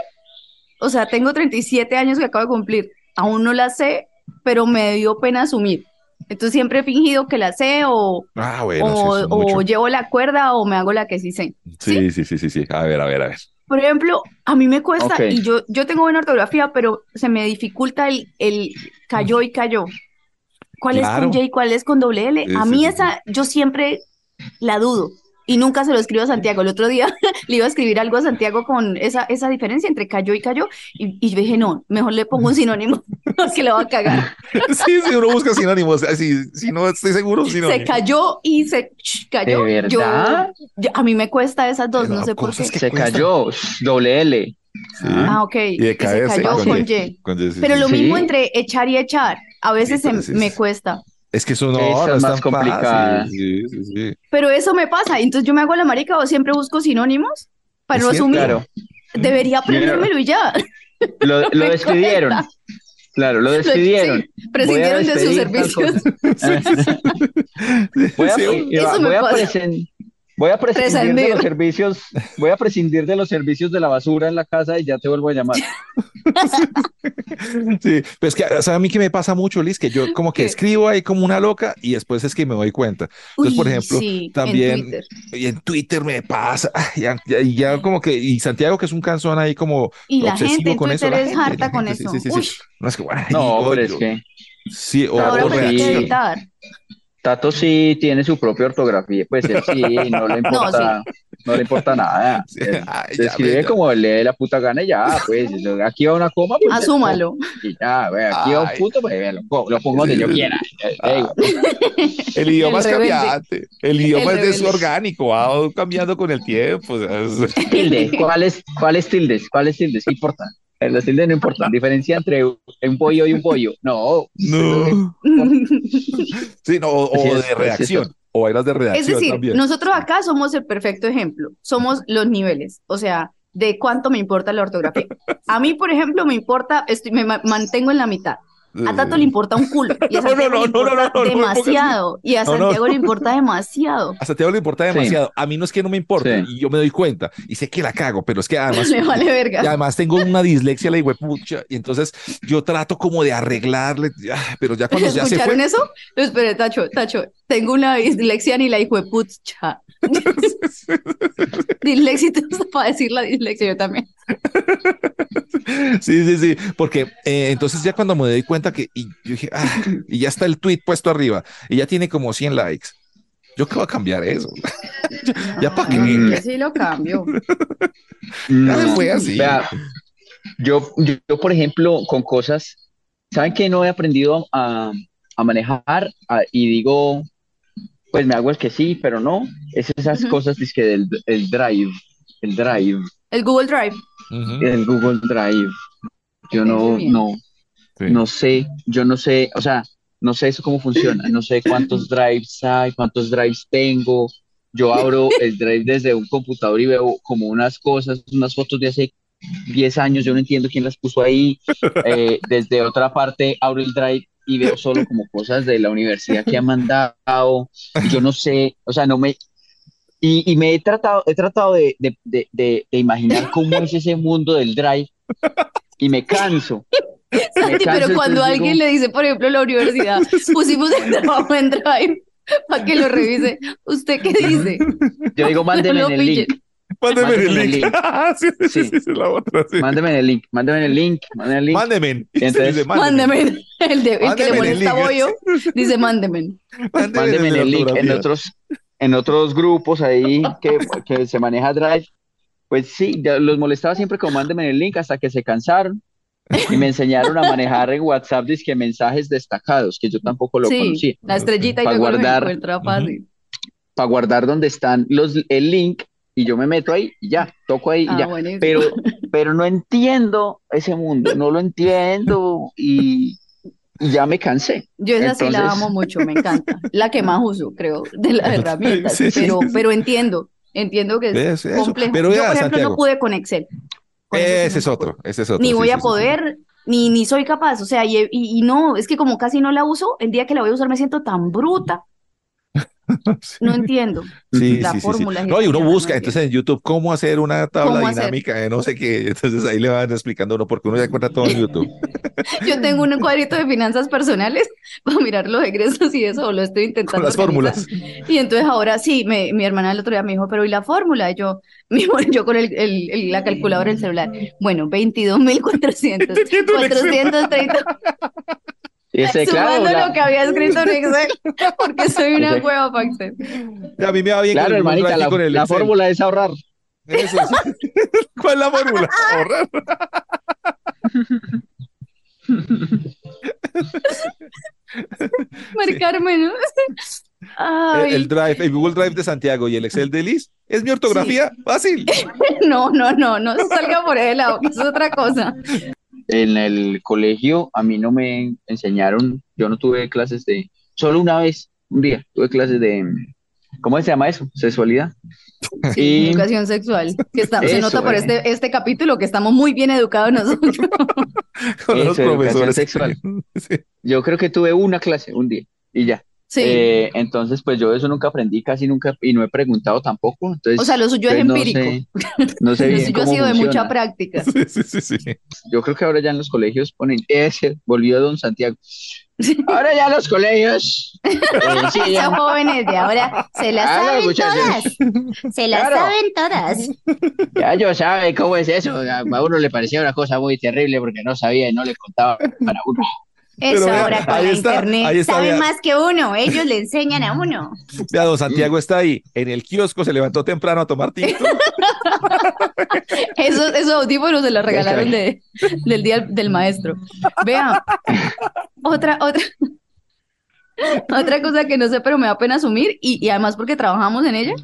S3: O sea, tengo 37 años que acabo de cumplir. Aún no las sé, pero me dio pena asumir. Entonces siempre he fingido que las sé o,
S1: Ah, bueno,
S3: o, o llevo la cuerda o me hago la que sí sé.
S1: Sí, sí, sí, sí, sí. A ver, a ver, a ver.
S3: Por ejemplo, a mí me cuesta, y yo, yo tengo buena ortografía, pero se me dificulta el, el cayó y cayó. ¿Cuál es con J y cuál es con doble L?
S1: Sí,
S3: A mí
S1: sí,
S3: esa, yo siempre la dudo. Y nunca se lo escribo a Santiago. El otro día le iba a escribir algo a Santiago con esa, esa diferencia entre cayó y cayó. Y, y yo dije, no, mejor le pongo un sinónimo, que le va a cagar.
S1: Sí, sí, uno busca sinónimos. Si, si no estoy seguro,
S3: Se
S1: sinónimos.
S3: cayó y se cayó.
S2: ¿De
S3: Yo-
S2: verdad?
S3: yo- a mí me cuesta esas dos,
S1: Pero
S3: no sé por qué.
S1: que
S2: se cayó. Doble L.
S1: Sí.
S3: Ah, ok.
S1: Y de
S3: que se cayó
S2: con
S3: con
S2: Y.
S3: Y.
S1: Con Y, sí,
S3: Pero lo
S1: sí.
S3: mismo entre echar y echar. A veces
S1: Sí,
S3: se- me cuesta.
S1: Es que eso no,
S2: Esa
S1: no
S2: es
S1: es
S2: más
S1: tan
S2: complicada.
S1: fácil. Sí, sí, sí.
S3: Pero eso me pasa. Entonces yo me hago la marica o siempre busco sinónimos para
S1: Es
S3: no asumir.
S2: Claro.
S3: Debería aprendérmelo y ya.
S2: Lo, lo
S3: Me
S2: despidieron. Claro, lo despidieron.
S3: sí, prescindieron de sus servicios.
S2: Voy a, voy a
S3: pasa.
S2: presen- voy a prescindir de los servicios, voy a prescindir de los servicios de la basura en la casa y ya te vuelvo a llamar.
S1: Sí, pero es que, ¿sabes a mí que me pasa mucho, Liz? Que yo como que
S3: ¿Qué?
S1: escribo ahí como una loca y después es que me doy cuenta. Entonces, por ejemplo,
S3: sí, en
S1: también
S3: Twitter.
S1: y en Twitter me pasa, ya, ya- y ya como que, y Santiago que es un cansón ahí como
S3: Y la
S1: obsesivo
S3: gente en
S1: con eso,
S3: Twitter
S1: la
S3: es
S1: gente, la
S3: harta con
S1: gente,
S3: eso.
S1: sí, sí, sí,
S3: Uy,
S1: sí. No es que, ay,
S2: No, pero es que
S1: Sí, o,
S3: ahora
S1: o
S3: editar.
S2: Tato sí tiene su propia ortografía, pues él sí, no le importa, no, le importa nada.
S1: Sí,
S2: Él
S1: ay,
S2: se
S1: ya,
S2: escribe como le dé la puta gana y ya, pues, aquí va una coma, pues,
S3: Asúmalo.
S2: y ya, ve, aquí va un punto, pues, lo, pongo- lo pongo donde yo quiera.
S1: Ah. El idioma
S3: El
S1: es cambiante, el idioma
S3: El
S1: es desorgánico, va cambiando con el tiempo. o sea, es-
S2: Tilde, ¿cuáles cuáles tildes? ¿Cuáles tildes? ¿Qué importan? Los tildes no importan. Diferencia entre un pollo y un pollo. No.
S1: No. Sí, no, o, de redacción, o vainas de redacción
S3: Es decir,
S1: también.
S3: nosotros acá somos el perfecto ejemplo. Somos los niveles. O sea, de cuánto me importa la ortografía. A mí, por ejemplo, me importa, estoy, me ma- mantengo en la mitad. A Tato le importa un culo. Y a
S1: No, no,
S3: Santiago
S1: no,
S3: le
S1: no, no,
S3: importa
S1: no,
S3: demasiado. Y a Santiago
S1: no.
S3: le importa demasiado.
S1: A Santiago le importa
S2: Sí.
S1: demasiado. A mí no es que no me importe,
S2: Sí.
S1: y yo me doy cuenta, y sé que la cago, pero es que además,
S3: Le vale
S1: y
S3: verga.
S1: además tengo una dislexia, la pucha, y entonces yo trato como de arreglarle, pero ya cuando ya se
S3: ¿Escucharon
S1: fue,
S3: eso? Espere, Tacho, Tacho, tengo una dislexia ni la hijo de pucha. Dislexia, para decir la dislexia yo también.
S1: sí, sí, sí, porque eh, entonces ya cuando me doy cuenta que, y yo dije, ah, y ya está el tweet puesto arriba, y ya tiene como 100 likes. Yo que voy a cambiar eso. ya para qué.
S2: Mm.
S3: Yo sí lo cambio.
S1: Ya se
S2: No,
S1: fue así.
S2: vea, yo, yo, yo, por ejemplo, con cosas, ¿saben que no he aprendido a, a manejar? A- y digo, pues me hago el que sí, pero no. Es esas cosas dizque del el Drive, el Drive,
S3: El Google Drive.
S2: El Google Drive. Yo no, no,
S1: Sí.
S2: no sé, yo no sé, o sea, no sé eso cómo funciona, no sé cuántos drives hay, cuántos drives tengo. Yo abro el drive desde un computador y veo como unas cosas, unas fotos de hace 10 años, yo no entiendo quién las puso ahí. Eh, desde otra parte abro el drive y veo solo como cosas de la universidad que han mandado. Yo no sé, o sea, no me... Y, y me he tratado, he tratado de, de, de, de- de imaginar cómo es ese mundo del drive y me canso.
S3: Santi,
S2: canso,
S3: pero cuando alguien
S2: digo-
S3: le dice, por ejemplo, la universidad, pusimos el trabajo en Drive para que lo revise. ¿Usted qué dice?
S2: Yo digo, mándeme
S3: No
S2: en el link.
S3: pillen.
S1: Mándeme
S2: Mándeme
S1: el
S2: el
S1: link. sí, sí, sí, la otra, sí.
S2: Mándeme en el link, mándeme en el link, mándeme el link.
S1: Mándeme.
S2: Entonces-
S3: Mándeme. El, de, el que le molesta bollo dice, mándeme.
S2: Mándeme en el link. En otros, en otros grupos ahí que, que se maneja Drive, pues sí, los molestaba siempre con mándeme el link hasta que se cansaron y me enseñaron a manejar en WhatsApp mensajes destacados, que yo tampoco lo
S3: Sí,
S2: conocía.
S3: la estrellita y
S2: Pa'
S3: luego lo
S2: guardar.
S3: fácil.
S2: Para guardar donde están los, el link y yo me meto ahí y ya, toco ahí y
S3: Ah,
S2: ya.
S3: buenísimo.
S2: Pero, pero no entiendo ese mundo, no lo entiendo y, y ya me cansé.
S3: Yo esa sí la amo mucho, me encanta. La que más uso, creo, de las herramientas.
S1: Sí, sí,
S3: pero,
S1: sí.
S3: pero entiendo, entiendo que es.
S1: Eso.
S3: complejo.
S1: Pero
S3: Yo,
S1: vea,
S3: por ejemplo,
S1: Santiago.
S3: no pude con Excel. Con
S1: Ese es otro, ese es otro.
S3: Ni voy a poder, ni, ni soy capaz. O sea, y, y- y no, es que como casi no la uso, el día que la voy a usar me siento tan bruta. No entiendo.
S1: Sí,
S3: la
S1: sí, sí, sí.
S3: fórmula
S1: No, y uno busca
S3: no
S1: entonces en YouTube cómo hacer una tabla dinámica de no sé qué. Entonces ahí le van explicando uno porque uno ya encuentra todo en YouTube.
S3: Yo tengo un cuadrito de finanzas personales para mirar los egresos y eso, lo estoy intentando
S1: Con las
S3: organizar.
S1: fórmulas.
S3: Y entonces ahora sí, me- mi hermana el otro día me dijo, pero ¿y la fórmula? Y yo, mi yo con el, el- el- la calculadora del celular, bueno, 22.400,
S1: Entiendo el Excel.
S3: 430,
S2: Y ese, claro,
S3: sumando
S2: la-
S3: lo que había escrito en Excel, porque soy una
S2: Ese-
S3: hueva para Excel.
S1: Y a mí me va bien
S2: claro,
S1: con el
S2: hermanita, la,
S1: con el
S2: la
S1: Excel.
S2: fórmula es ahorrar.
S1: Eso sí. ¿Cuál es la fórmula? Ahorrar.
S3: Marcarme, ¿no? Ay,
S1: El, el Drive, el Google Drive de Santiago y el Excel de Liz es mi ortografía fácil.
S3: no, no, no, no salga por ese lado, es otra cosa.
S2: En el colegio a mí no me enseñaron, yo no tuve clases de, solo una vez, un día, tuve clases de, ¿cómo se llama eso? Sexualidad. Y
S3: Educación sexual, que está, se nota por
S2: eh.
S3: este, este capítulo que estamos muy bien educados nosotros.
S1: Con los
S2: Eso, educación sexual.
S1: Sí.
S2: yo creo que tuve una clase, un día, y ya.
S3: Sí.
S2: Eh, entonces, pues yo eso nunca aprendí, casi nunca, y no he preguntado tampoco. Entonces,
S3: O sea, lo suyo es
S2: pues, no
S3: empírico.
S2: sé, no sé
S3: Lo suyo ha sido de mucha práctica.
S1: Sí, sí, sí, sí.
S2: Yo creo que ahora ya en los colegios ponen ese, volvió Don Santiago. Ahora ya los colegios. eh, sí, ya.
S6: Esos jóvenes de ahora se las
S2: Claro,
S6: saben todas. Se las
S2: Claro.
S6: saben todas.
S2: Ya yo sabe cómo es eso. A a uno le parecía una cosa muy terrible porque no sabía y no le contaba para uno.
S6: Eso
S1: vea,
S6: ahora con
S1: ahí
S6: la
S1: está,
S6: internet
S1: ahí está,
S6: saben
S1: vea.
S6: más que uno. Ellos le enseñan a uno.
S1: Vea, don Santiago está ahí en el kiosco, se levantó temprano a tomar tinto.
S3: Esos, esos audífonos se los regalaron de, del día del maestro. Vea, otra, otra, otra cosa que no sé, pero me da pena asumir, y, y además porque trabajamos en ella,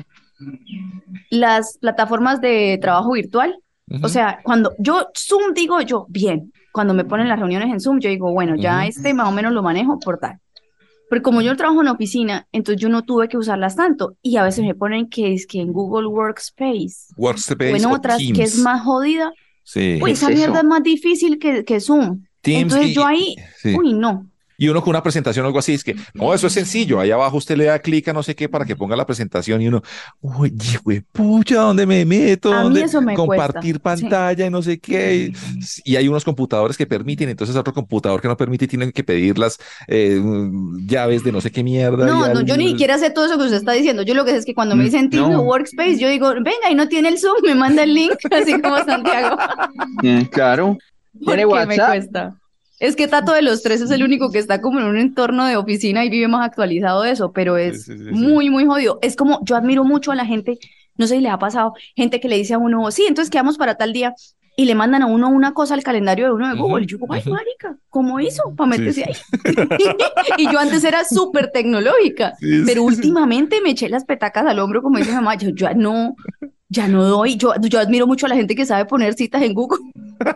S3: las plataformas de trabajo virtual. O sea, cuando yo Zoom digo yo, bien, cuando me ponen las reuniones en Zoom, yo digo, bueno, ya
S1: Ujú.
S3: este más o menos lo manejo por tal. Pero como yo trabajo en oficina, entonces yo no tuve que usarlas tanto. Y a veces me ponen que es que en Google Workspace
S1: Workspace
S3: o en
S1: o
S3: otras que
S1: Teams.
S3: es más jodida.
S1: Sí.
S3: Uy,
S2: es
S3: esa
S2: eso?
S3: mierda es más difícil que, que Zoom.
S1: Teams
S3: Entonces
S1: y-
S3: yo ahí,
S1: sí.
S3: uy, no.
S1: Y uno con una presentación o algo así, es que, no, eso es sencillo. Ahí abajo usted le da clic a no sé qué para que ponga la presentación y uno, uy, güey, pucha, ¿dónde me meto?
S3: A mí
S1: ¿Dónde
S3: eso me
S1: compartir
S3: cuesta, sí.
S1: pantalla y no sé qué? Y hay unos computadores que permiten, entonces otro computador que no permite y tienen que pedir las eh, llaves de no sé qué mierda.
S3: No, no, yo ni siquiera sé todo eso que usted está diciendo. Yo lo que sé es que cuando me
S2: Mm,
S3: dicen Teams
S2: no.
S3: Workspace, yo digo, venga, y no tiene el Zoom, me manda el link, así como Santiago.
S2: Eh, claro. Tiene
S3: me
S2: WhatsApp.
S3: cuesta. Es que Tato de los tres es el único que está como en un entorno de oficina y vive más actualizado de eso, pero es
S1: sí, sí, sí.
S3: muy, muy jodido. Es como, yo admiro mucho a la gente, no sé si le ha pasado, gente que le dice a uno, sí, entonces quedamos para tal día, y le mandan a uno una cosa al calendario de uno de Google. Y yo, ay, marica, ¿cómo hizo? Para meterse ahí. y yo antes era súper tecnológica,
S1: Sí,
S3: pero
S1: sí.
S3: últimamente me eché las petacas al hombro, como dice mi mamá, yo ya no, ya no doy. Yo, yo admiro mucho a la gente que sabe poner citas en Google.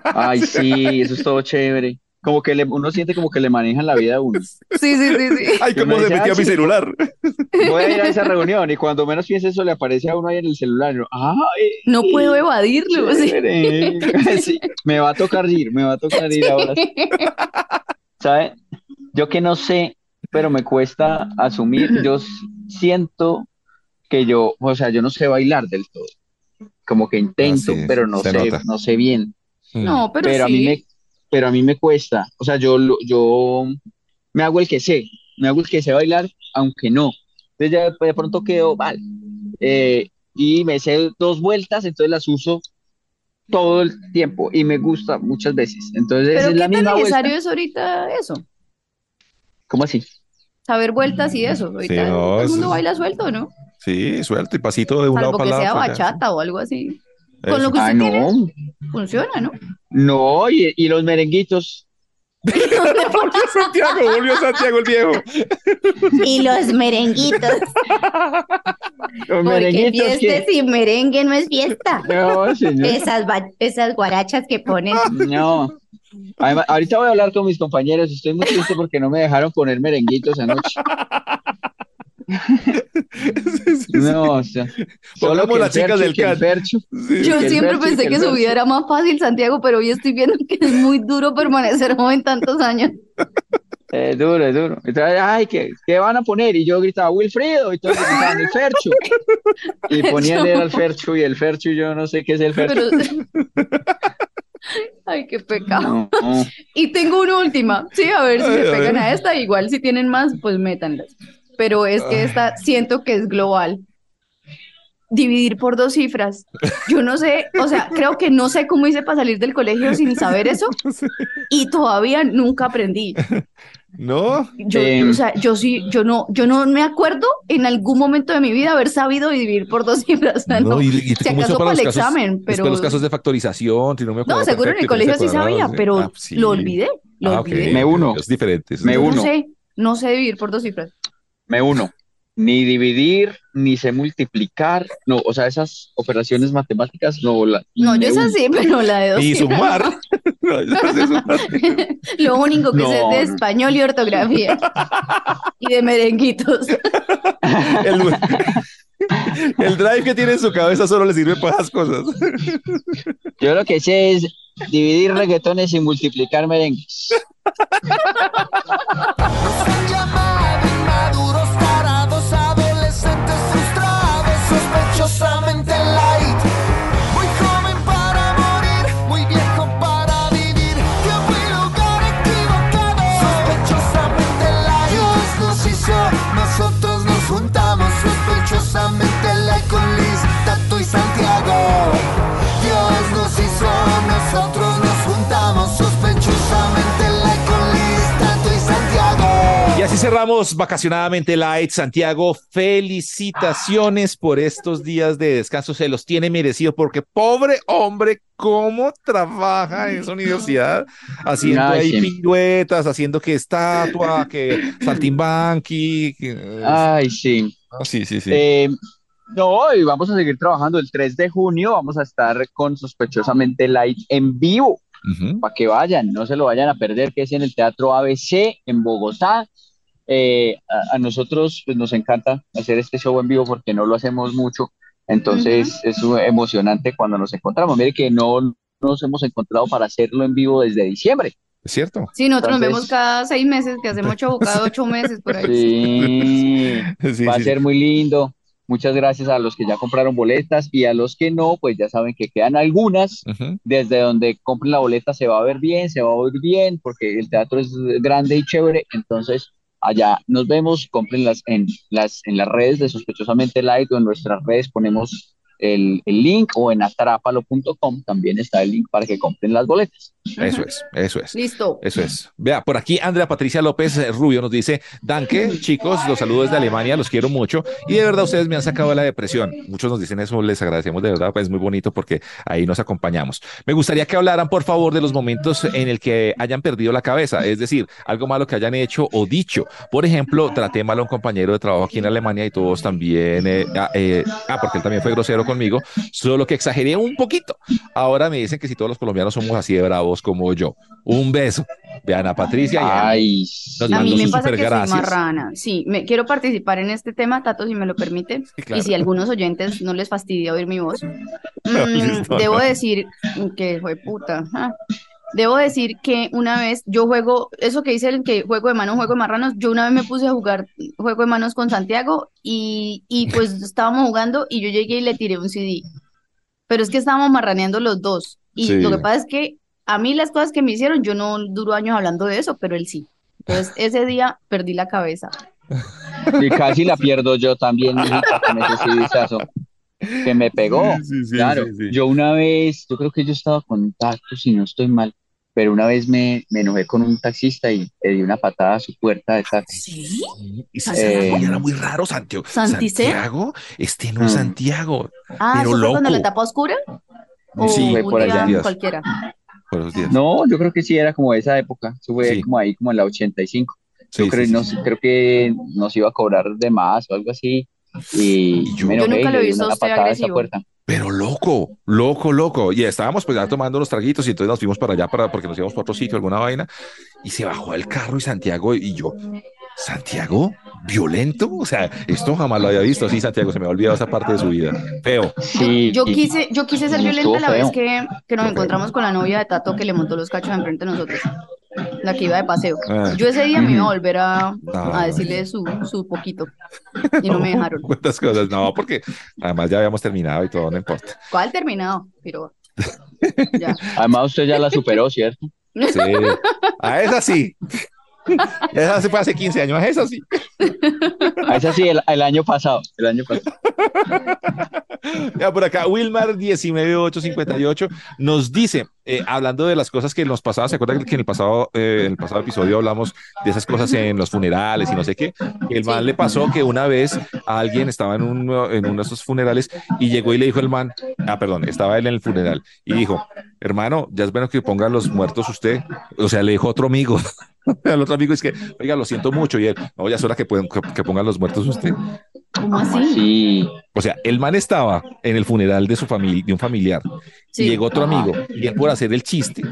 S2: Ay, sí, eso es todo chévere. Como que le- uno siente como que le manejan la vida a uno.
S3: Sí, sí, sí, sí.
S1: Ay,
S2: me
S1: se metió a
S2: ah,
S1: mi
S2: sí.
S1: celular.
S2: Voy a ir a esa reunión y cuando menos piense eso le aparece a uno ahí en el celular. y yo, Ay,
S3: No puedo evadirlo. sí.
S2: Sí, me va a tocar ir, me va a tocar ir ahora. ¿Sabe? Yo que no sé, pero me cuesta asumir. Yo siento que yo, o sea, yo no sé bailar del todo. Como que intento,
S1: Ah, sí,
S2: pero no sé,
S1: nota.
S2: no sé bien.
S3: No, pero,
S2: pero a
S3: sí.
S2: mí me, pero a mí me cuesta. O sea, yo, lo- yo me hago el que sé, me hago el que sé bailar, aunque no. Entonces ya de pronto quedo mal. Eh, y me sé dos vueltas, entonces las uso todo el tiempo y me gusta muchas veces. Entonces
S3: Pero
S2: es
S3: qué
S2: la
S3: tan
S2: misma vuelta.
S3: necesario es ahorita eso,
S2: ¿Cómo así?
S3: saber vueltas y eso. Ahorita
S1: Sí, no,
S3: todo el
S1: eso
S3: mundo
S1: es-
S3: baila suelto, ¿no?
S1: Sí, suelto y pasito de un lado
S3: Salvo
S1: para
S3: que sea
S1: lado. pues ya.
S3: bachata o algo así. Con
S1: Eso.
S3: lo que
S2: Ah,
S3: tiene,
S2: no,
S3: funciona, ¿no?
S2: no, y, y los merenguitos.
S1: Santiago, volvió Santiago el viejo.
S3: Y los merenguitos.
S2: Los
S3: Porque
S2: merenguitos
S3: fiesta
S2: que...
S3: sin merengue no es fiesta.
S2: No, señor.
S3: Esas, esas guarachas que ponen.
S2: No. Además, ahorita voy a hablar con mis compañeros. Estoy muy triste porque no me dejaron poner merenguitos anoche. No, o sea, solo
S1: Pongamos
S2: que
S1: las chicas del CAT.
S2: Fercho.
S1: Sí.
S3: Yo siempre pensé
S2: que
S3: su vida era más fácil, Santiago, pero hoy estoy viendo que es muy duro permanecer joven tantos años.
S2: Es duro, es duro. Entonces, ay, ¿qué, qué van a poner? Y yo gritaba, Wilfrido, y todos gritaban, el Fercho. Y ponían el Fercho, y el Fercho, y yo no sé qué es el Fercho.
S3: Pero... Ay, qué pecado.
S2: No, no.
S3: Y tengo una última. Sí, a ver si
S1: Ay,
S3: me
S1: a
S3: pegan
S1: ver.
S3: a esta. Igual si tienen más, pues métanlas. Pero es que esta siento que es global. Dividir por dos cifras. Yo no sé, o sea, creo que no sé cómo hice para salir del colegio sin saber eso. Y todavía nunca aprendí.
S1: No,
S3: Yo,
S2: Em.
S3: o sea, yo sí, yo no, yo no me acuerdo en algún momento de mi vida haber sabido dividir por dos cifras. O sea,
S1: no,
S3: no.
S1: y, y
S3: si acaso para el
S1: casos,
S3: examen, pero
S1: los casos de factorización, si no me acuerdo
S3: no, seguro en el
S1: perfecto,
S3: colegio sí
S1: se acordaba,
S3: sabía,
S1: sí.
S3: pero
S1: Ah, sí.
S3: lo olvidé, lo
S1: Ah, ok,
S3: olvidé.
S2: Me uno.
S1: Es diferente.
S2: Me
S1: diferente.
S3: no
S2: uno.
S3: sé, no sé dividir por dos cifras.
S2: Me uno. Ni dividir, ni sé multiplicar. No, o sea, esas operaciones matemáticas no las.
S3: No, yo es
S2: uno.
S3: así, pero la de dos
S1: Y sumar. No.
S3: Lo único que
S2: No,
S3: sé es de español y ortografía. y de merenguitos.
S1: El, el drive que tiene en su cabeza solo le sirve para esas cosas.
S2: Yo lo que sé es dividir reggaetones y multiplicar merengues.
S1: Así cerramos vacacionadamente Light. Santiago, felicitaciones por estos días de descanso. Se los tiene merecido porque pobre hombre, cómo trabaja en esa universidad haciendo
S2: Ay,
S1: ahí
S2: sí.
S1: piruetas, haciendo que estatua, que saltimbanqui. que-
S2: Ay, sí.
S1: Ah, sí, sí, sí.
S2: Eh, no, y vamos a seguir trabajando. El 3 de junio vamos a estar con Sospechosamente Light en vivo,
S1: Ujú.
S2: para que vayan, no se lo vayan a perder, que es en el Teatro ABC en Bogotá. Eh, a, a nosotros pues, nos encanta hacer este show en vivo porque no lo hacemos mucho, entonces es emocionante cuando nos encontramos. Mire que no nos hemos encontrado para hacerlo en vivo desde diciembre.
S1: Es cierto.
S3: Sí, nosotros nos vemos cada seis meses, que hacemos show cada ocho meses por ahí.
S2: Sí,
S1: Sí,
S2: va a ser muy lindo. Muchas gracias a los que ya compraron boletas y a los que no, pues ya saben que quedan algunas. Desde donde compren la boleta se va a ver bien, se va a oír bien, porque el teatro es grande y chévere. Entonces, allá nos vemos, cómprenlas en las, en las redes de Sospechosamente Light o en nuestras redes ponemos el, el link o en atrápalo.com también está el link para que compren las boletas.
S1: Eso es, eso es.
S3: Listo.
S1: Eso es. Vea, por aquí Andrea Patricia López eh, Rubio nos dice, Danke, chicos, los saludos desde Alemania, los quiero mucho y de verdad ustedes me han sacado de la depresión. Muchos nos dicen eso, les agradecemos de verdad, pues es muy bonito porque ahí nos acompañamos. Me gustaría que hablaran, por favor, de los momentos en el que hayan perdido la cabeza, es decir, algo malo que hayan hecho o dicho. Por ejemplo, traté mal a un compañero de trabajo aquí en Alemania y todos también, eh, ah, eh, ah, porque él también fue grosero conmigo, solo que exageré un poquito. Ahora me dicen que si todos los colombianos somos así de bravos como yo. Un beso de Ana Patricia y Ana.
S2: Ay,
S1: Nos
S3: A mí me pasa que soy
S1: gracias.
S3: marrana. Sí, me quiero participar en este tema, Tato, si me lo permite.
S1: Claro.
S3: Y si a algunos oyentes no les fastidia oír mi voz.
S1: No,
S3: Mm,
S1: listo,
S3: debo
S1: no.
S3: decir que fue puta. ah. Debo decir que una vez yo juego, eso que dice el que juego de manos, juego de marranos, yo una vez me puse a jugar juego de manos con Santiago y, y pues estábamos jugando y yo llegué y le tiré un CD. Pero es que estábamos marraneando los dos. Y
S1: Sí.
S3: lo que pasa es que a mí las cosas que me hicieron, yo no duro años hablando de eso, pero él sí. Entonces ese día perdí la cabeza.
S2: y casi la pierdo yo también, mijita, con ese que me pegó.
S1: Sí, sí,
S2: Claro,
S1: sí, sí.
S2: yo una vez, yo creo que yo estaba con Tato, si no estoy mal, pero una vez me, me enojé con un taxista y le di una patada a su puerta de taxi.
S3: ¿Sí?
S1: Y
S3: Eh,
S1: Santiago era muy raro, Santiago.
S3: ¿Santicé?
S1: Santiago, este no es
S2: Mm.
S1: Santiago.
S3: Ah,
S1: Pero
S3: ¿eso fue cuando la etapa oscura? ¿O
S1: Sí,
S2: fue por allá.
S3: cualquiera?
S1: Por esos días.
S2: No, yo creo que sí era como esa época, eso fue
S1: Sí.
S2: como ahí, como en la 85.
S1: Sí,
S2: Yo creo,
S1: sí,
S2: no creo que nos iba a cobrar de más o algo así. Y
S1: Y yo-
S3: nunca lo he visto a usted agresivo.
S2: puerta.
S1: Pero loco, loco, loco. Y estábamos pues ya tomando unos traguitos y entonces nos fuimos para allá para, porque nos íbamos para otro sitio, alguna vaina. Y se bajó del carro y Santiago y yo, ¿Santiago? ¿Violento? O sea, esto jamás lo había visto. Sí, Santiago, se me ha olvidado esa parte de su vida. Feo.
S2: Sí,
S3: Yo quise, yo quise ser violenta la vez que, que nos encontramos con la novia de Tato que le montó los cachos enfrente de nosotros, la que iba de paseo.
S1: Ah.
S3: Yo ese día me iba a volver a,
S1: No,
S3: a
S1: no.
S3: decirle su, su poquito y no me dejaron.
S1: ¿Cuántas cosas? No, porque además ya habíamos terminado y todo, no importa.
S3: ¿Cuál terminado? Pero ya.
S2: Además usted ya la superó, ¿cierto?
S1: Sí. A esa sí. Esa se fue hace 15 años, a esa sí.
S2: A esa sí, el, el año pasado, el año pasado.
S1: Ya por acá, Wilmar 19858 nos dice, eh, hablando de las cosas que nos pasaban, ¿se acuerdan que en el pasado, eh, en el pasado episodio hablamos de esas cosas en los funerales y no sé qué? El man
S3: Sí.
S1: le pasó que una vez a alguien estaba en, un, en uno de esos funerales y llegó y le dijo el man, ah, perdón, estaba él en el funeral y dijo, hermano, ya es bueno que pongan los muertos usted. O sea, le dijo otro amigo. Al otro amigo es que, oiga, lo siento mucho. Y él, no, ya es hora que, pueden- que, que pongan los muertos usted.
S3: ¿Cómo así?
S2: Sí,
S1: O sea, el man estaba en el funeral de su familia, de un familiar,
S3: Sí.
S1: y llegó otro amigo, y él por hacer el chiste,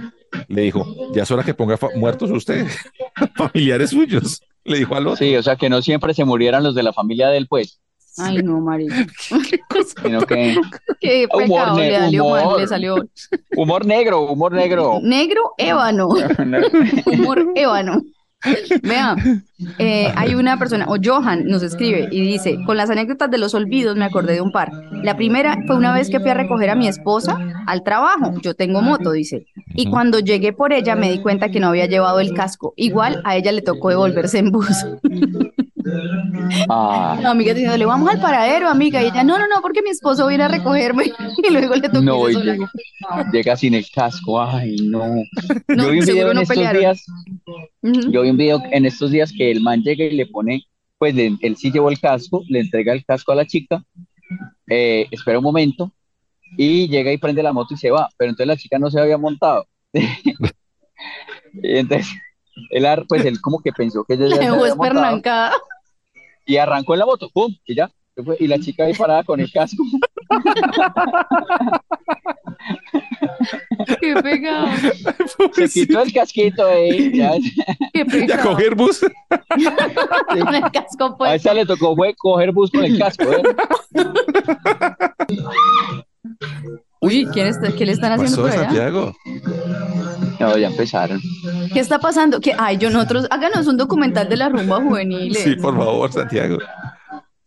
S1: le dijo, ya es hora que ponga muertos usted, familiares suyos, le dijo al otro.
S2: sí, o sea que no siempre se murieran los de la familia del pues,
S3: Ay, no, marica.
S2: sino que
S3: Qué
S2: Humor,
S3: pecado,
S2: ne-
S3: le salió mal,
S2: humor.
S3: le salió
S2: humor negro, humor negro.
S3: negro ébano. Humor ébano. Vea, eh, hay una persona, o Johan nos escribe y dice, con las anécdotas de los olvidos me acordé de un par. La primera fue una vez que fui a recoger a mi esposa al trabajo. Yo tengo moto, dice. Y cuando llegué por ella me di cuenta que no había llevado el casco. Igual a ella le tocó devolverse en bus.
S2: Ah,
S3: La amiga diciéndole, vamos al paradero, amiga. Y ella, no, no, no, porque mi esposo viene a recogerme. Y luego le tocó
S2: no, llega, llega sin el casco, ay, no.
S3: No,
S2: yo vi un video en
S3: no
S2: estos
S3: pelearon.
S2: días, yo vi un video en estos días que el man llega y le pone, pues le- él sí llevó el casco, le entrega el casco a la chica, eh, espera un momento y llega y prende la moto y se va, pero entonces la chica no se había montado. Y entonces, él, pues él como que pensó que ella ya se había montado. Y arrancó en la moto, ¡pum! Y ya, y la chica ahí parada con el casco.
S3: Qué pegado,
S2: Se quitó el casquito ahí, ya,
S3: qué
S1: Ya
S3: pegado.
S1: coger bus.
S3: Con el casco
S2: a
S3: puesto.
S2: esa le tocó fue coger bus con el casco, ¿eh?
S3: Uy, ¿quién está, ¿qué le están haciendo por allá?
S1: Santiago.
S2: No, ya empezaron.
S3: ¿Qué está pasando? ¿Qué? Ay, yo nosotros, háganos un documental de la rumba juvenil.
S1: Sí, por favor, Santiago.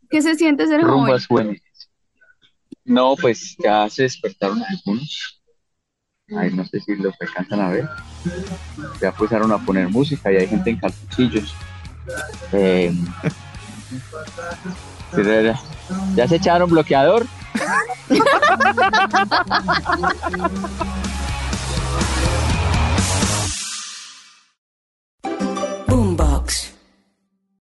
S3: ¿Qué se siente ser joven?
S2: Rumbas buenas. No, pues ya se despertaron algunos. Ay, no sé si los alcanzan a ver. Ya empezaron a poner música y hay gente en calzoncillos. Eh, ya se echaron bloqueador.